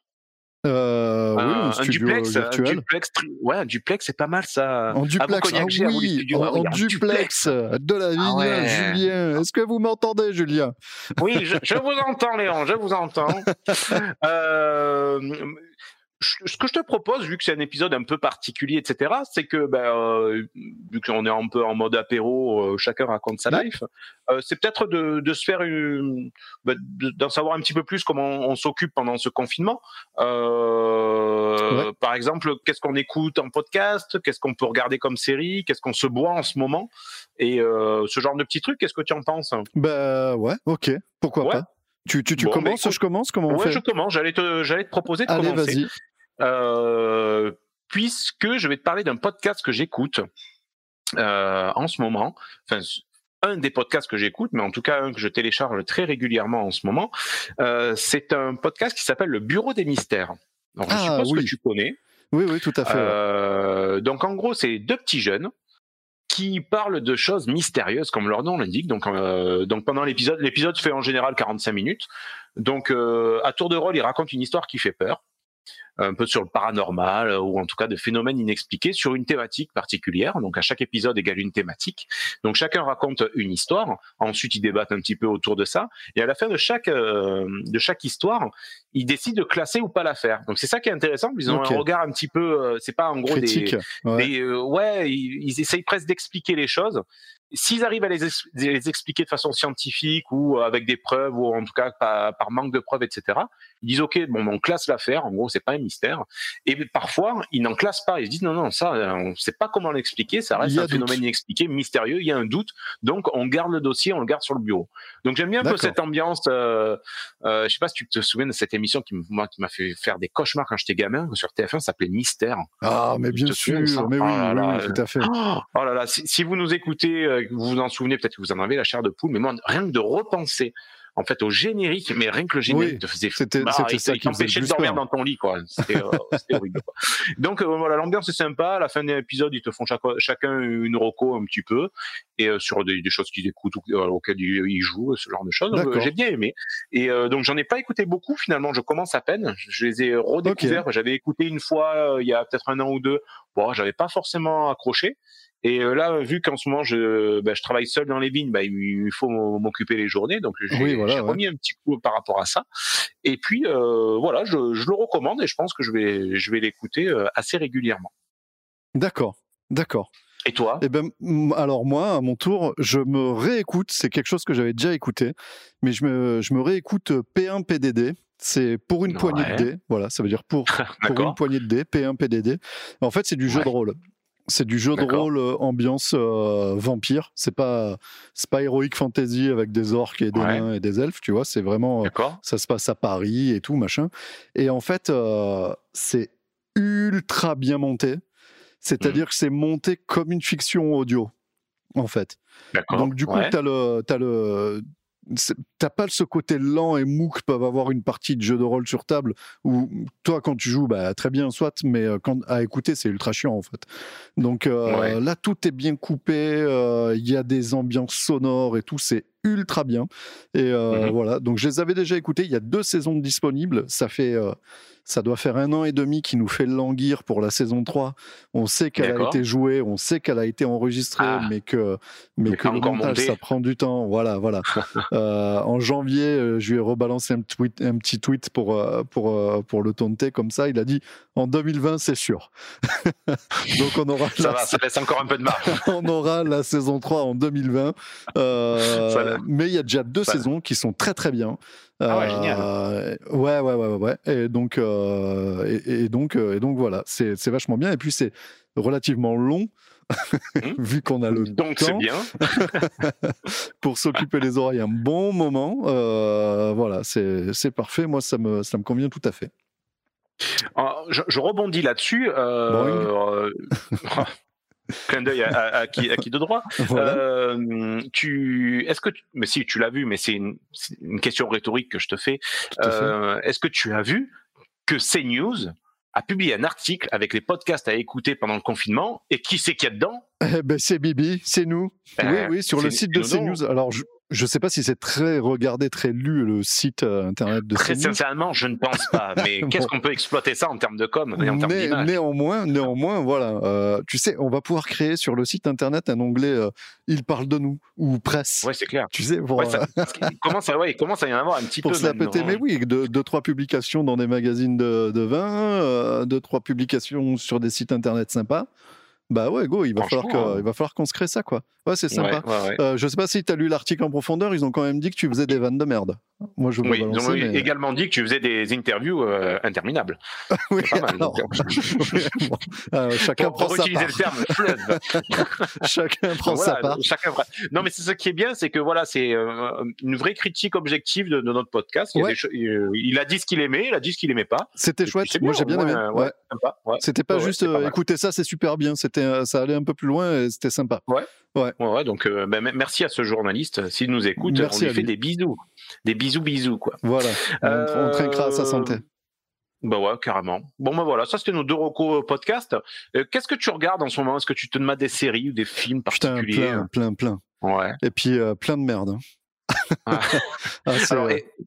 Euh, oui, un, un, duplex, virtuel. un duplex, ouais, un duplex, c'est pas mal ça. En duplex, ah, oui, en, en duplex, de la vie, ah Julien. Est-ce que vous m'entendez, Julien? Oui, je, je, vous entends, Léon, je vous entends. euh, ce que je te propose, vu que c'est un épisode un peu particulier, etc., c'est que, ben, euh, vu qu'on est un peu en mode apéro, euh, chacun raconte sa life, euh, c'est peut-être de, de, se faire une, ben, d'en savoir un petit peu plus comment on, s'occupe pendant ce confinement. Euh, Par exemple, qu'est-ce qu'on écoute en podcast, qu'est-ce qu'on peut regarder comme série, qu'est-ce qu'on se boit en ce moment, et ce genre de petits trucs. Qu'est-ce que tu en penses? Bah ouais, ok, pourquoi pas. Tu, tu, tu commences, je commence Comment on ouais, fait? je commence. J'allais te, j'allais te proposer de Allez, commencer. Euh, puisque je vais te parler d'un podcast que j'écoute euh, en ce moment. Enfin, un des podcasts que j'écoute, mais en tout cas un que je télécharge très régulièrement en ce moment. Euh, c'est un podcast qui s'appelle Le Bureau des Mystères. Alors, je ah, suppose que tu connais. Oui, oui, tout à fait. Euh, donc en gros, c'est deux petits jeunes qui parlent de choses mystérieuses, comme leur nom l'indique. Donc, euh, donc pendant l'épisode, l'épisode fait en général 45 minutes. Donc euh, à tour de rôle, ils racontent une histoire qui fait peur un peu sur le paranormal ou en tout cas de phénomènes inexpliqués sur une thématique particulière. Donc à chaque épisode égale une thématique. Donc chacun raconte une histoire. Ensuite ils débattent un petit peu autour de ça. Et à la fin de chaque euh, de chaque histoire, ils décident de classer ou pas la faire. Donc c'est ça qui est intéressant. Ils ont un regard un petit peu. Euh, c'est pas en gros des, ouais. Euh, ouais ils, ils essayent presque d'expliquer les choses s'ils arrivent à les, les, expliquer de façon scientifique ou avec des preuves ou en tout cas par, par manque de preuves, etc. Ils disent ok, bon, on classe l'affaire. En gros, c'est pas un mystère. Et parfois, ils n'en classent pas. Ils se disent non, non, ça, on ne sait pas comment l'expliquer. Ça reste un phénomène inexpliqué, mystérieux. Il y a un doute. Donc, on garde le dossier, on le garde sur le bureau. Donc, j'aime bien un peu cette ambiance. Euh, euh, je sais pas si tu te souviens de cette émission qui m'a fait faire des cauchemars quand j'étais gamin sur TF1. Ça s'appelait Mystère. Ah, mais bien sûr. Mais oui, oh tout à fait. Oh là là, si, si vous nous écoutez, euh, vous vous en souvenez, peut-être que vous en avez la chair de poule, mais moi, rien que de repenser en fait au générique, mais rien que le générique te faisait c'était bah, ça qui t'empêchait de dormir dans ton lit quoi. C'était euh, horrible. Quoi. Donc euh, voilà, l'ambiance est sympa. À la fin de l'épisode, ils te font chacun une roco un petit peu et euh, sur des, choses qu'ils écoutent ou auxquelles ils, jouent, ce genre de choses. J'ai bien aimé. Et donc j'en ai pas écouté beaucoup finalement. Je commence à peine. Je les ai redécouverts. J'avais écouté une fois il y a peut-être un an ou deux. Bon, j'avais pas forcément accroché. Et euh, là, vu qu'en ce moment je, bah, je travaille seul dans les vignes, bah, il faut m'occuper les journées, donc j'ai remis un petit coup par rapport à ça. Et puis euh, voilà, je, je, le recommande et je pense que je vais, je vais l'écouter euh, assez régulièrement. D'accord, d'accord. Et toi? Eh ben, alors moi, à mon tour, je me réécoute. C'est quelque chose que j'avais déjà écouté, mais je me, je me réécoute P1 PDD. C'est pour une poignée de dés. Voilà, ça veut dire pour, pour une poignée de dés, P1 PDD. En fait, c'est du jeu de rôle. C'est du jeu de rôle euh, ambiance euh, vampire. C'est pas c'est pas héroïque fantasy avec des orques et des nains et des elfes, tu vois. C'est vraiment euh, ça se passe à Paris et tout machin. Et en fait, c'est ultra bien monté. C'est-à-dire mmh. que c'est monté comme une fiction audio, en fait. Donc du coup, tu as le, t'as pas ce côté lent et mou que peuvent avoir une partie de jeu de rôle sur table où toi quand tu joues bah très bien soit mais euh, quand à écouter c'est ultra chiant en fait. Donc euh, là tout est bien coupé euh, il y a des ambiances sonores et tout c'est ultra bien et mmh voilà donc je les avais déjà écoutés il y a deux saisons disponibles ça fait ça doit faire un an et demi qui nous fait languir pour la saison 3. On sait qu'elle a été jouée, on sait qu'elle a été enregistrée, ah. mais que, mais que le montage, ça prend du temps. Voilà, voilà. euh, en janvier, euh, je lui ai rebalancé un, tweet, un petit tweet pour, euh, pour, euh, pour le tonter comme ça. Il a dit en 2020, c'est sûr. Donc on aura. ça va, ça laisse encore un peu de marge. on aura la saison 3 en 2020. Mais il y a déjà deux saisons qui sont très très bien. Ah ouais, génial. Euh, ouais, ouais, ouais, ouais. Et donc, euh, et, donc, euh, et donc voilà, c'est vachement bien. Et puis c'est relativement long. Mmh. vu qu'on a le donc c'est bien pour s'occuper les oreilles un bon moment voilà c'est parfait moi ça me ça me convient tout à fait je, je, rebondis là-dessus. Euh, clin d'œil à, qui, de droit. Euh, tu, est-ce que, mais si tu l'as vu, mais c'est une, question rhétorique que je te fais. Euh, est-ce que tu as vu que CNews a publié un article avec les podcasts à écouter pendant le confinement et qui c'est qu'il y a dedans? Eh ben, C'est Bibi, c'est nous. oui, ben, oui, sur le site de CNews. Alors, je, je ne sais pas si c'est très regardé, très lu le site euh, internet de Très sincèrement, je ne pense pas. Mais qu'est-ce qu'on peut exploiter ça en termes de com et en termes Néanmoins, néanmoins, voilà. Euh, tu sais, on va pouvoir créer sur le site internet un onglet euh, "Il parle de nous" ou presse. Ouais, c'est clair. Tu sais, pour, ça, il commence à, ouais, il commence à y en avoir un petit pour peu. Pour se la péter, mais oui, deux, deux, trois publications dans des magazines de, de vin, deux, trois publications sur des sites internet sympas. Bah ouais, go, il va falloir que, il va falloir qu'on se crée ça, quoi. Ouais, c'est sympa. Euh, je sais pas si tu as lu l'article en profondeur, ils ont quand même dit que tu faisais des vannes de merde. Moi, je oui, ils ont également dit que tu faisais des interviews euh, interminables. oui, pas mal, euh, chacun prend sa utiliser part. le terme chacun prend sa part. Chacun... Non, mais c'est ce qui est bien, c'est que voilà, c'est une vraie critique objective de, notre podcast. Il, a dit ce qu'il aimait, il a dit ce qu'il aimait pas. C'était chouette. Moi, j'ai bien aimé. C'était pas juste écouter ça, c'est super bien. C'était, ça allait un peu plus loin et c'était sympa. Ouais. Ouais. ouais, donc euh, bah, merci à ce journaliste. S'il nous écoute, on lui fait des bisous. Des bisous, bisous, quoi. Voilà. On, euh... trinquera à sa santé. Bah ouais, carrément. Bon, bah voilà, ça c'était nos deux recos podcast. Euh, qu'est-ce que tu regardes en ce moment? Est-ce que tu te demandes des séries ou des films particuliers Putain, plein, plein, plein. Ouais. Et puis euh, plein de merde. Hein. Ah. ah,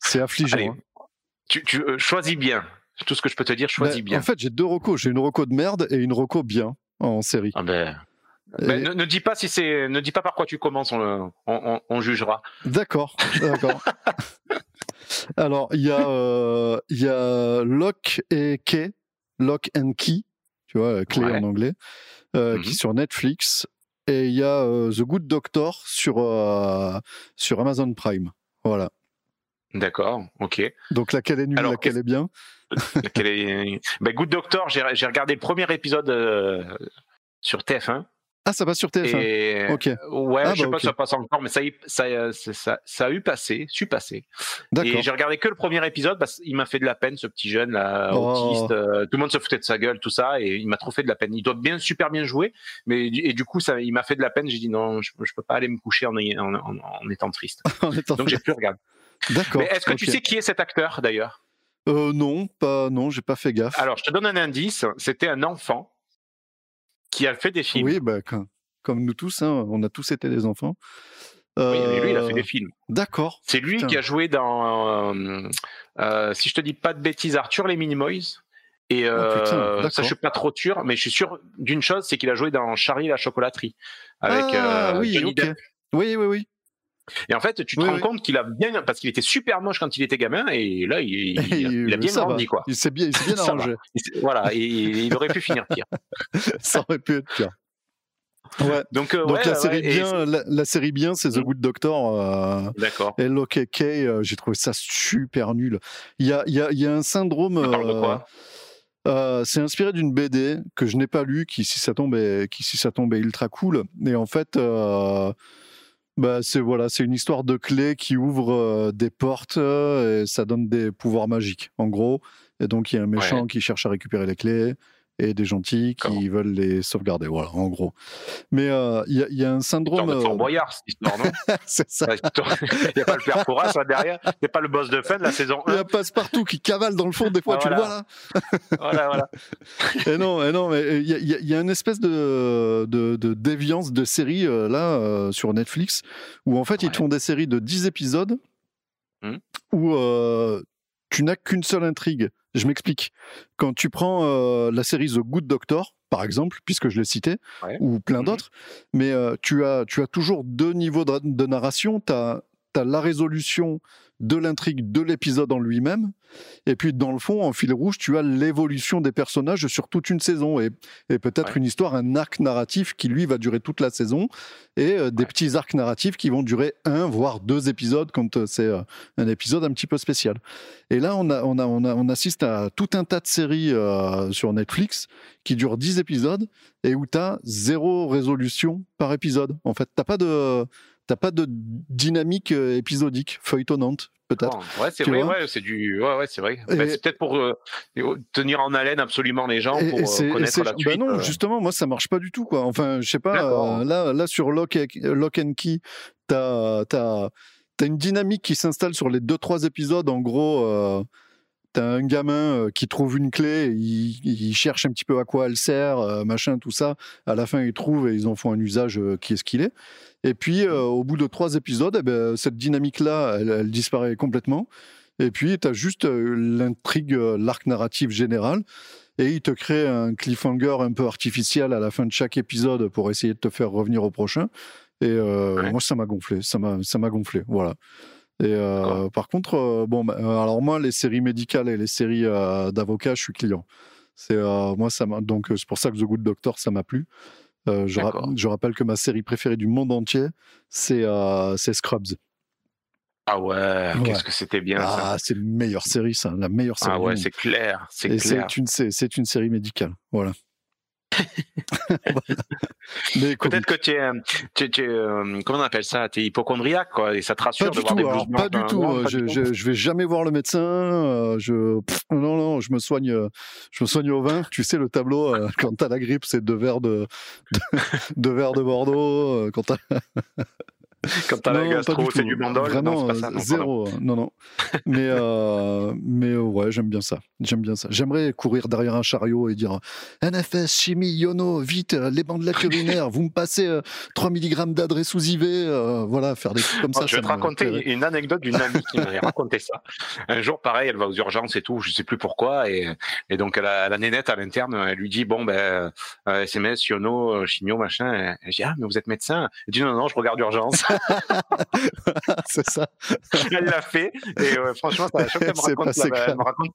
c'est affligeant. Allez, hein. Tu, tu choisis bien. Tout ce que je peux te dire, choisis bien. En fait, j'ai deux recos. J'ai une reco de merde et une reco bien en série. Ah ben, ben, ne, dis pas si c'est, ne dis pas par quoi tu commences, on, on, on jugera. D'accord, d'accord. Alors il y a euh, il y a Lock et Key, Lock and Key, tu vois, clé en anglais, euh, qui est mhm. sur Netflix, et il y a euh, The Good Doctor sur sur Amazon Prime. Voilà. D'accord, ok. Donc laquelle est nulle, laquelle est bien? ben, Good Doctor, j'ai regardé le premier épisode sur TF1. Ah, ça passe sur TF1. ok. Ouais, ah, je sais bah, pas si ça passe encore, mais ça, ça, ça, ça, a eu passé, suis passé. Et j'ai regardé que le premier épisode parce qu'il m'a fait de la peine, ce petit jeune là, oh. autiste. Euh, tout le monde se foutait de sa gueule, tout ça, et il m'a trop fait de la peine. Il doit bien, super bien jouer, mais et du coup, ça, il m'a fait de la peine. J'ai dit non, je, je, peux pas aller me coucher en, en, en, étant triste. Donc j'ai plus regardé. D'accord. Mais est-ce que tu sais qui est cet acteur d'ailleurs? Euh, Non, pas, non, j'ai pas fait gaffe. Alors, je te donne un indice. C'était un enfant qui a fait des films. Oui, bah, comme, nous tous, hein, on a tous été des enfants. Oui, mais lui, il a fait des euh, films. D'accord. C'est lui qui a joué dans, euh, euh, si je te dis pas de bêtises, Arthur les Minimoys. Et oh, ça, je suis pas trop sûr, mais je suis sûr d'une chose, c'est qu'il a joué dans Charlie la chocolaterie avec ah, oui, Johnny Depp. Oui, oui, oui. Et en fait, tu te rends compte qu'il a bien, parce qu'il était super moche quand il était gamin, et là, il, il, a bien grandi, quoi. Il s'est bien, il bien arrangé. voilà, et, il aurait pu finir pire. ça aurait pu être pire. Ouais. Donc, euh, Donc la, série bien, la, série bien, c'est The mm. Good Doctor. Euh, D'accord. Et LOKK, euh, j'ai trouvé ça super nul. Il y a, y, a, y a, un syndrome. Euh, c'est inspiré d'une BD que je n'ai pas lue, qui si ça tombe est, qui si ça tombe est ultra cool. Et en fait, bah, c'est voilà, c'est une histoire de clés qui ouvre euh, des portes euh, et ça donne des pouvoirs magiques, en gros. Et donc il y a un méchant qui cherche à récupérer les clés et des gentils qui veulent les sauvegarder. Voilà, en gros. Mais euh, il y, a un syndrome. C'est Fort Boyard, cette histoire, non? C'est ça. Il n'y a pas le père Fouras là derrière. Il n'y a pas le boss de fin de la saison 1. Il y a Passepartout qui cavale dans le fond, des fois, tu le vois là Voilà, voilà. et non, et non, mais il y, y, a une espèce de, de, de déviance de série là sur Netflix où en fait ils te font des séries de 10 épisodes mmh. où tu n'as qu'une seule intrigue. Je m'explique. Quand tu prends euh, la série The Good Doctor, par exemple, puisque je l'ai cité, ou plein mmh d'autres, mais euh, tu, as, tu as toujours deux niveaux de, narration. Tu as, as, la résolution de l'intrigue de l'épisode en lui-même. Et puis, dans le fond, en fil rouge, tu as l'évolution des personnages sur toute une saison et, peut-être une histoire, un arc narratif qui, lui, va durer toute la saison et euh, des petits arcs narratifs qui vont durer un, voire deux épisodes quand euh, c'est euh, un épisode un petit peu spécial. Et là, on, a, on, a, on, a, on assiste à tout un tas de séries sur Netflix qui durent dix épisodes et où tu as zéro résolution par épisode. En fait, tu pas de t'as pas de dynamique euh, épisodique feuilletonnante peut-être. ouais, c'est vrai, ouais, c'est du, ouais, ouais, vrai. Bah, c'est peut-être pour euh, tenir en haleine absolument les gens pour euh, connaître la bah suite. non, justement, moi ça marche pas du tout, quoi. Enfin, je sais pas. là, là sur Lock, Lock and Key, t'as, t'as une dynamique qui s'installe sur les deux trois épisodes. En gros, t'as un gamin qui trouve une clé, il, il, cherche un petit peu à quoi elle sert, machin, tout ça. À la fin, il trouve et ils en font un usage qui est ce qu'il est. Et puis, euh, au bout de trois épisodes, eh ben, cette dynamique-là, elle, disparaît complètement. Et puis, tu as juste euh, l'intrigue, euh, l'arc narratif général. Et il te crée un cliffhanger un peu artificiel à la fin de chaque épisode pour essayer de te faire revenir au prochain. Et moi, ça m'a gonflé. Ça m'a gonflé. Voilà. Et par contre, bon, bah, alors moi, les séries médicales et les séries d'avocats, je suis client. C'est moi, ça m'a donc c'est pour ça que The Good Doctor, ça m'a plu. Euh, je, rappelle que ma série préférée du monde entier, c'est euh, Scrubs. Ah ouais, qu'est-ce que c'était bien ah, c'est la meilleure série, ça, la meilleure série. Ah ouais, c'est clair, c'est clair. C'est une, c'est une série médicale, voilà. Peut-être que tu es, tu, tu, euh, comment on appelle ça, tu es hypochondriaque, quoi, et ça te rassure de voir des alors, Pas du tout. Euh, je, je, je, vais jamais voir le médecin. Euh, je, non, non, je me soigne, je me soigne au vin. Tu sais, le tableau, quand t'as la grippe, c'est deux verres de, deux verres de Bordeaux. Quand t'as Quand t'as la gastro, c'est du bandol. Vraiment, pas ça, zéro. Non, non. mais, euh, mais euh, ouais, j'aime bien ça. J'aime bien ça. J'aimerais courir derrière un chariot et dire NFS, chimie, Yono, vite, les bandelettes urinaires, vous me passez 3 mg d'adresse sous IV. Euh, voilà, faire des trucs comme ça. Je vais te raconter une anecdote d'une amie qui m'a raconté ça. Un jour, pareil, elle va aux urgences et tout, je sais plus pourquoi. Et, et donc, la, la nénette à l'interne, elle lui dit Bon, ben, SMS, Yono, chimio, machin. Elle dit Ah, mais vous êtes médecin Elle dit Non, non, je regarde urgence. c'est ça. Elle l'a fait et euh, franchement, ça, chaque fois me raconte, elle me raconte,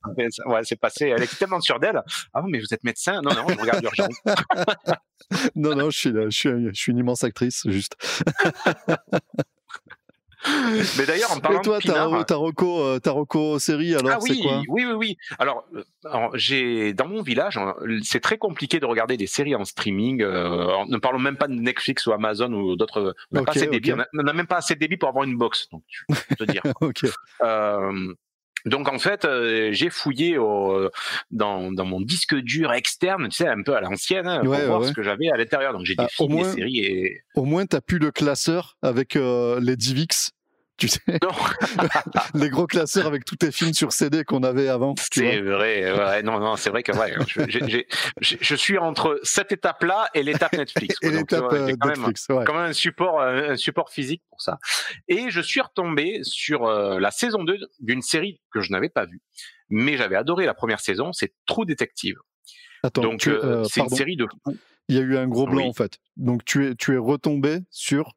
ouais, c'est passé. Elle est tellement sûre d'elle. Ah mais vous êtes médecin? Non, non, je regarde l'urgence. non, non, je suis, je suis, je suis une immense actrice, juste. Mais d'ailleurs, en parlant Et toi, de Pinard, ta reco, euh, ta reco série, alors ah c'est oui, quoi oui, oui, oui. Alors, euh, alors, j'ai dans mon village, c'est très compliqué de regarder des séries en streaming. Euh, ne parlons même pas de Netflix ou Amazon ou d'autres. On n'a Ok, pas assez de débit. ok. On n'a même pas assez de débit pour avoir une box. Donc, te dire. Euh, donc en fait, euh, j'ai fouillé au, dans, dans mon disque dur externe, tu sais, un peu à l'ancienne, hein, pour Ouais, voir ouais. ce que j'avais à l'intérieur. Donc j'ai des Ah, films, des séries et Au moins, t'as plus le classeur avec euh, les Divix. Tu sais, non, les gros classeurs avec tous tes films sur CD qu'on avait avant. C'est vrai. Ouais, non, non, c'est vrai que ouais, je, suis entre cette étape-là et l'étape Netflix. Et quoi. Tu l'étape euh, même- Netflix. Ouais. quand même un support, euh, un support physique pour ça. Et je suis retombé sur euh, la saison 2 d'une série que je n'avais pas vue, mais j'avais adoré la première saison, c'est True Detective. Attends, Donc euh, c'est une série de. Il y a eu un gros blanc Oui. en fait. Donc tu es, tu es retombé sur.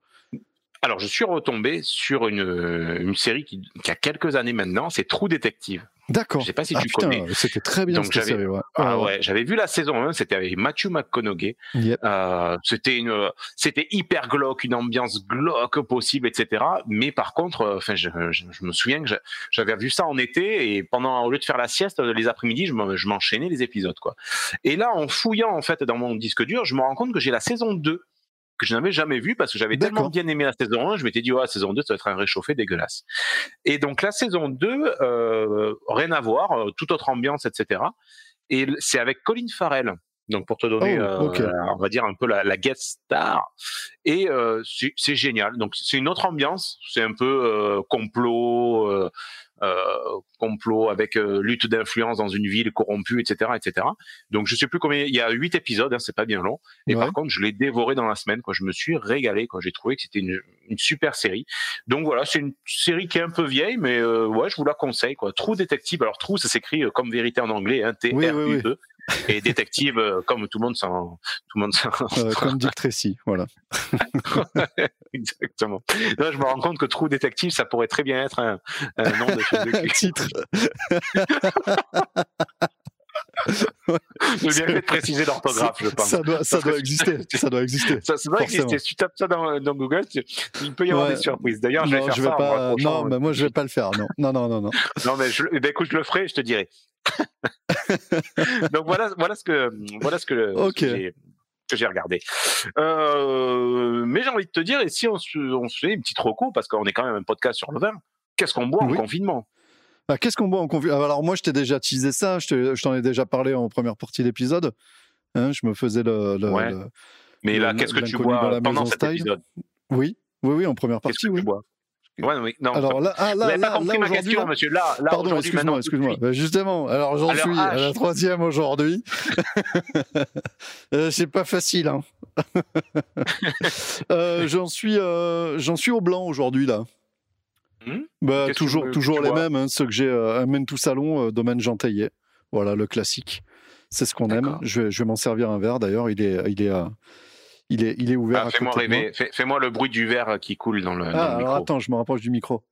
Alors je suis retombé sur une, euh, une série qui, qui a quelques années maintenant, c'est True Detective. D'accord. Je sais pas si ah, tu putain, connais. C'était très bien Donc, cette série. Ouais. Ah Ouais, ouais, j'avais vu la saison 1, c'était avec Matthew McConaughey. Yep. Euh, c'était une, c'était hyper glauque, une ambiance glauque possible, etc. Mais par contre, euh, enfin, je, je, je me souviens que j'a- j'avais vu ça en été et pendant, au lieu de faire la sieste les après-midi, je m'enchaînais les épisodes, quoi. Et là, en fouillant en fait dans mon disque dur, je me rends compte que j'ai la saison 2 que je n'avais jamais vue parce que j'avais tellement bien aimé la saison 1, je m'étais dit, ouais, la saison 2, ça va être un réchauffé dégueulasse. Et donc, la saison 2, euh, rien à voir, euh, toute autre ambiance, etc. Et c'est avec Colin Farrell. Donc, pour te donner, Oh, euh, on va dire un peu la, la guest star. Et euh, c'est génial. Donc, c'est une autre ambiance. C'est un peu euh, complot, euh, complot avec euh, lutte d'influence dans une ville corrompue, etc., etc. Donc je sais plus combien. Il y a huit épisodes, hein, c'est pas bien long. Et par contre, je l'ai dévoré dans la semaine. Quoi, je me suis régalé. Quoi, j'ai trouvé que c'était une, une, super série. Donc voilà, c'est une série qui est un peu vieille, mais euh, ouais, je vous la conseille. Quoi, True Detective. Alors True, ça s'écrit comme vérité en anglais, hein, T R U 2 et détective, euh, comme tout le monde s'en, tout le monde. Euh, comme Dick Tracy, voilà. Exactement. Là, je me rends compte que True Detective, ça pourrait très bien être un, un nom de film de titre. J'ai bien fait de préciser l'orthographe, je pense. Ça doit, ça exister. Ça doit exister. Ça, ça doit Forcément. exister. Si tu tapes ça dans, dans Google, tu- il peut y avoir Ouais. des surprises. D'ailleurs, je vais faire je vais ça pas. Non, mais moi je vais pas le faire. Non, non, non, non. non. Non, mais je, eh ben, écoute, je le ferai, je te dirai. Donc voilà, voilà ce que, voilà ce que, ce que j'ai que j'ai regardé. Euh, mais j'ai envie de te dire, et si on se, on se fait une petite reco, parce qu'on est quand même un podcast sur le vin, qu'est-ce qu'on boit Oui. en confinement? Bah, Qu'est-ce qu'on boit en confi- Ah, Alors moi, je t'ai déjà teasé ça. Je te- je t'en ai déjà parlé en première partie d'épisode. Hein, je me faisais le. le- Ouais. le- Mais là, qu'est-ce que tu bois pendant cet épisode? Oui, oui, oui, en première Qu'est-ce partie, que oui. tu bois? Ouais, oui, non. Alors là, ah, vous là, n'avez pas là, compris là, ma question, monsieur. Là, là Pardon, excuse-moi, excuse-moi. Bah, justement, alors j'en À suis à la H. troisième aujourd'hui. Euh, c'est pas facile, hein. Euh, j'en suis, euh, j'en suis au blanc aujourd'hui là. Hmm? Bah, Qu'est-ce que toujours, toujours les mêmes, hein, ceux que j'ai. Euh, amène tout salon, euh, domaine Jean Taillet. Voilà le classique. C'est ce qu'on aime. Je vais, je vais m'en servir un verre d'ailleurs. Il est, il est, euh, il est, il est ouvert. Ah, Fais-moi. Fais- le bruit du verre qui coule dans le, dans Ah, le alors micro. attends, je me rapproche du micro.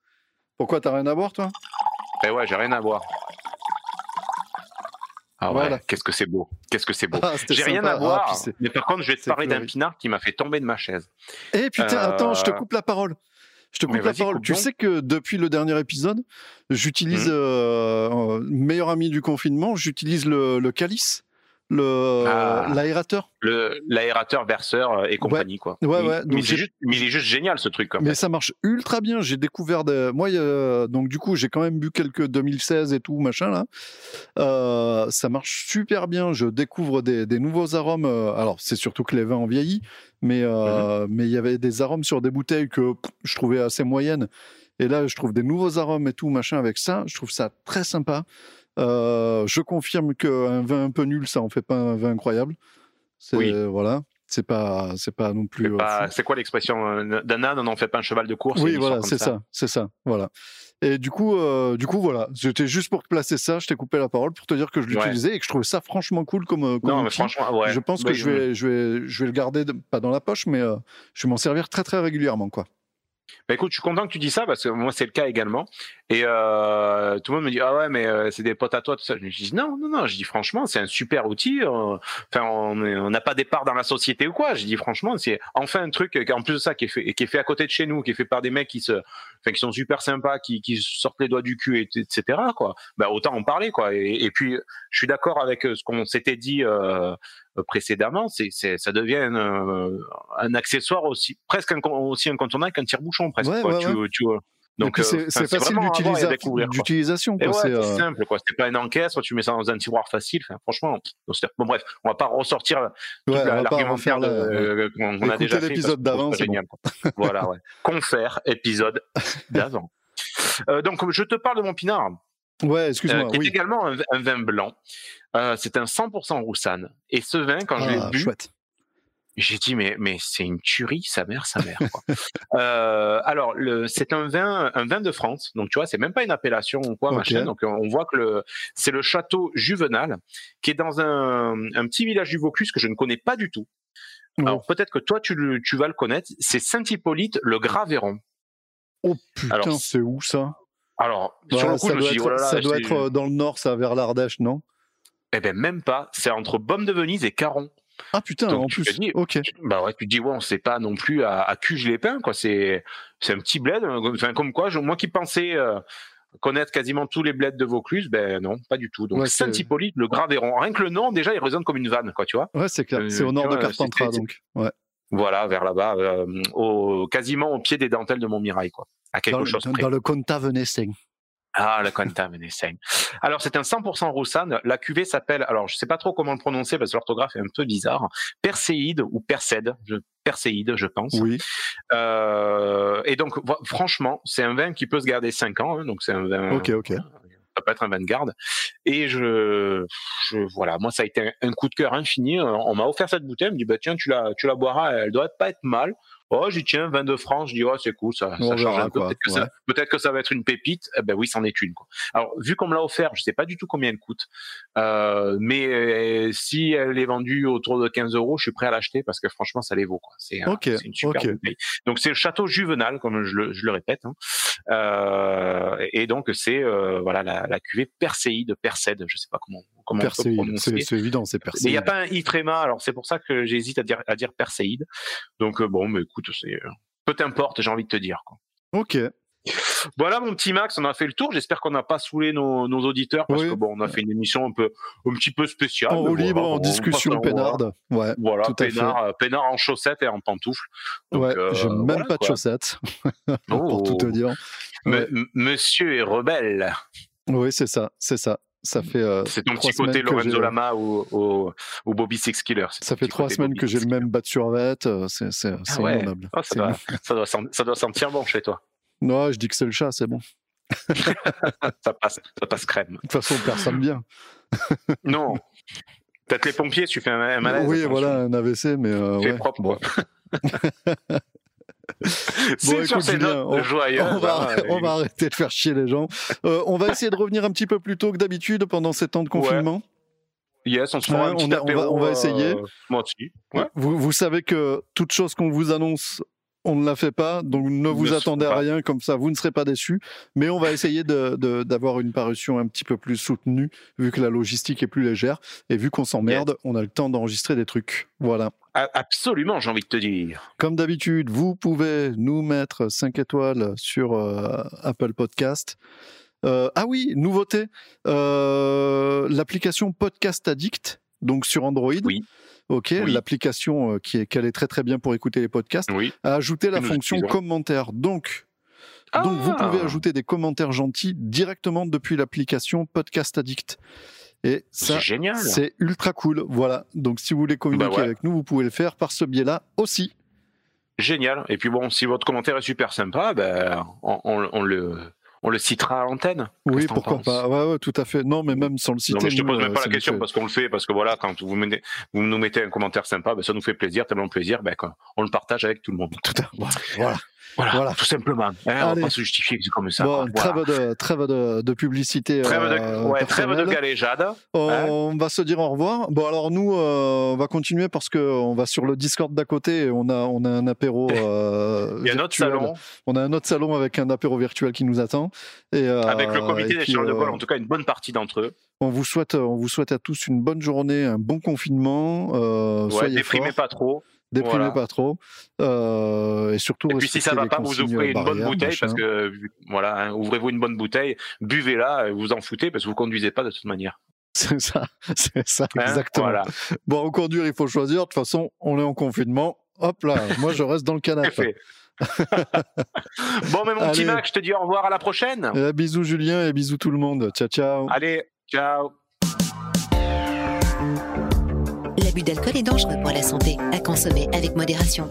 Pourquoi t'as rien à boire toi? Eh ouais, j'ai rien à boire. Ah ouais, Voilà. qu'est-ce que c'est beau. Qu'est-ce que c'est beau. Ah, J'ai rien à boire, mais par contre, je vais te parler d'un pinard qui m'a fait tomber de ma chaise. Eh putain, Euh, attends, je te coupe la parole. Je te mais coupe la parole. coupe Tu donc. sais que depuis le dernier épisode, j'utilise, Mhm. euh, euh, meilleur ami du confinement, j'utilise le, le calice, le Ah. l'aérateur. Le l'aérateur, verseur euh, et compagnie, quoi. Ouais, Mais- ouais, Mais, c'est juste, mais il est juste génial, ce truc, Mais fait. ça marche ultra bien. J'ai découvert des... moi, donc du coup, j'ai quand même bu quelques 2016 et tout machin là. Euh, ça marche super bien. Je découvre des, des nouveaux arômes. euh, Alors, c'est surtout que les vins ont vieilli, mais euh, mais il y avait des arômes sur des bouteilles que pff, je trouvais assez moyennes. Et là, je trouve des nouveaux arômes et tout machin avec ça. Je trouve ça très sympa. Euh, je confirme qu'un vin un peu nul, ça en fait pas un vin incroyable. C'est Oui. voilà. C'est pas, c'est pas non plus. C'est euh, quoi l'expression euh, d'un âne, on n'en fait pas un cheval de course Oui, voilà, c'est ça, c'est ça, voilà. Et du coup, euh, du coup, voilà, c'était juste pour te placer ça. Je t'ai coupé la parole pour te dire que je Ouais. l'utilisais et que je trouvais ça franchement cool comme. euh, comme Non, mais franchement, ouais. je pense Bah, que je vais, je vais, je vais le garder de- pas dans la poche, mais euh, je vais m'en servir très très régulièrement, quoi. Bah écoute, je suis content que tu dis ça parce que moi c'est le cas également. Et euh, tout le monde me dit ah ouais mais euh, c'est des potes à toi tout ça. Je dis non non non. Je dis franchement c'est un super outil. Euh, enfin on n'a pas des parts dans la société ou quoi. Je dis franchement c'est enfin un truc en plus de ça qui est fait qui est fait à côté de chez nous, qui est fait par des mecs qui se enfin qui sont super sympas, qui, qui sortent les doigts du cul etc quoi. Bah autant en parler quoi. Et, puis je suis d'accord avec ce qu'on s'était dit précédemment. C'est ça devient un, un, accessoire aussi presque aussi incontournable qu'un tire-bouchon presque. quoi. Tu, tu, donc euh, c'est facile d'utilisation. C'est euh, simple, quoi. C'est pas une encaisse, tu mets ça dans un tiroir facile. franchement, bon bref, on va pas ressortir l'argumentaire qu'on a déjà fait. l'épisode d'avant, c'est génial. voilà, ouais. Confère épisode d'avant. Euh, donc je te parle de mon pinard. Ouais, excuse-moi. qui est également un, vin blanc. c'est un 100% roussanne. Et ce vin, quand je l'ai ah, bu, j'ai dit mais mais c'est une tuerie, sa mère, sa mère. Quoi. euh, alors c'est un vin un vin de France, donc tu vois c'est même pas une appellation ou quoi machin. Donc on voit que le c'est le château Juvenal qui est dans un, un petit village du Vaucluse que je ne connais pas du tout. Alors peut-être que toi tu, tu vas le connaître. C'est Saint Hippolyte le Graveyron. Oh putain, c'est où ça? Alors sur le coup ça je doit, être, oh ça doit être euh, dans le nord, ça vers l'Ardèche, non? Eh ben même pas. C'est entre Baume de Venise et Caron. Ah putain, en plus. ok. Bah ouais, tu te dis ouais, on sait pas non plus à, à cuge les pins quoi. C'est c'est un petit bled. Hein, enfin comme quoi, moi qui pensais euh, connaître quasiment tous les bleds de Vaucluse, ben non, pas du tout. Donc Saint Hippolyte, le Graveyron. Rien que le nom déjà, il résonne comme une vanne quoi, tu vois. Ouais, c'est clair. c'est au nord de Carpentras donc. Ouais. Voilà, vers là-bas, euh, au, quasiment au pied des dentelles de Montmirail quoi. À quelque chose dans, près. Dans le Conta Venesen. Ah, le Contamination. Alors, c'est un 100% Roussanne. La cuvée s'appelle, alors je sais pas trop comment le prononcer parce que l'orthographe est un peu bizarre, Perséide ou Perséide, je, Perséide, je pense. Oui. Euh, et donc, franchement, c'est un vin qui peut se garder 5 ans. Hein, donc, c'est un vin. Ok, ok. Ça peut être un vin de garde. Et je, je voilà, moi, ça a été un, coup de cœur infini. On m'a offert cette bouteille. On me dit, bah, tiens, tu la, tu la boiras. Elle doit pas être mal. Oh, j'y tiens, 22 francs. Je dis, oh, c'est cool, ça, ça change un peu. Peut-être que, peut que, ça va être une pépite. Eh ben oui, c'en est une. Quoi. Alors, vu qu'on me l'a offert, je sais pas du tout combien elle coûte. Euh, mais euh, si elle est vendue autour de 15 euros, je suis prêt à l'acheter parce que franchement, ça les vaut. C'est une super bouteille. Donc, c'est le château Juvenal, comme je le, je le répète. Hein. Euh, et donc, c'est euh, voilà la, la cuvée Perséide, Percède, je sais pas comment, comment C'est évident, c'est Perséide. Mais il n'y a pas un i tréma, alors c'est pour ça que j'hésite à dire, à dire Perséide. Donc, bon, mais écoute, c'est euh, peu importe, j'ai envie de te dire. Quoi. Ok. Voilà mon petit Max, on a fait le tour. J'espère qu'on n'a pas saoulé nos, auditeurs parce que bon, on a fait une émission un peu, un petit peu spéciale. En libre, en discussion peinarde. Ouais. Voilà, peinard, peinard, en chaussettes et en pantoufles. ouais, euh, j'ai même pas de chaussettes pour tout te oh. dire. Monsieur est rebelle. Oui, c'est ça, c'est ça. Ça fait. Euh, c'est ton petit côté Lorenzo Lama ou, ou, ou, Bobby Six Killer. Ça fait trois semaines que j'ai le même de survêt. Euh, c'est ah ouais. oh, ça, doit, ça, doit ça, doit, sentir bon chez toi. Non, je dis que c'est le chat, c'est bon. ça, passe, ça passe crème. De toute façon, personne bien. non. Peut-être les pompiers, tu fais un, malaise. Oui, voilà, un AVC, mais. Euh, ouais, propre, bon. bon, écoute, Julien, on, on, va, on, va, arrêter de faire chier les gens. Euh, on va essayer de revenir un petit peu plus tôt que d'habitude pendant ces temps de confinement. Yes, on se fera un petit on, va, on va essayer. Euh, moi aussi. Ouais. Vous, vous, savez que toute chose qu'on vous annonce, on ne la fait pas, donc ne vous attendez à rien, comme ça vous ne serez pas déçus. Mais on va essayer d'avoir une parution un petit peu plus soutenue, vu que la logistique est plus légère. Et vu qu'on s'emmerde, on a le temps d'enregistrer des trucs. Voilà. Absolument, j'ai envie de te dire. Comme d'habitude, vous pouvez nous mettre 5 étoiles sur euh, Apple Podcast. Euh, ah oui, nouveauté, euh, l'application Podcast Addict, donc sur Android. Oui. Ok, l'application qui est calée très très bien pour écouter les podcasts a ajouté la fonction commentaire. Donc, donc vous pouvez ah! ajouter des commentaires gentils directement depuis l'application Podcast Addict. Et ça, c'est ultra cool. Voilà. Donc, si vous voulez communiquer bah avec nous, vous pouvez le faire par ce biais-là aussi. Génial. Et puis bon, si votre commentaire est super sympa, ben, on, le, on le citera à l'antenne. Oui, pourquoi pas. Ouais, ouais, tout à fait. Non, mais même sans le citer. Non, je te pose même pas la question parce qu'on le fait, parce que voilà, quand vous, vous nous mettez un commentaire sympa, ben, ça nous fait plaisir, tellement plaisir, ben, on le partage avec tout le monde. Tout à... Voilà. Voilà, tout simplement. Hein, on va pas se justifier que c'est comme ça. Bon, trêve, de, trêve de, publicité. Trêve de, euh, ouais, trêve de galéjade. On, va se dire au revoir. Bon, alors nous, euh, on va continuer parce qu'on va sur le Discord d'à côté et on a, on a un apéro. Euh, Il y a un autre salon. On a un autre salon avec un apéro virtuel qui nous attend. Et, avec le comité des Charles de Gaulle, en tout cas une bonne partie d'entre eux. On vous souhaite, on vous souhaite à tous une bonne journée, un bon confinement. Euh, ouais, déprimez pas trop. Déprimez pas trop. Euh, et surtout. Et puis si ça va pas, vous ouvrez une bonne bouteille parce que voilà, hein, ouvrez-vous une bonne bouteille, buvez-la, vous en foutez parce que vous conduisez pas de toute manière. C'est ça, c'est ça, hein, exactement. Bon, au conduire, il faut choisir. De toute façon, on est en confinement. Hop là, moi je reste dans le canapé. bon, mais mon petit Mac, je te dis au revoir à la prochaine. Et bisous Julien et bisous tout le monde. Ciao, ciao. Allez, ciao. D'alcool est dangereux pour la santé, à consommer avec modération.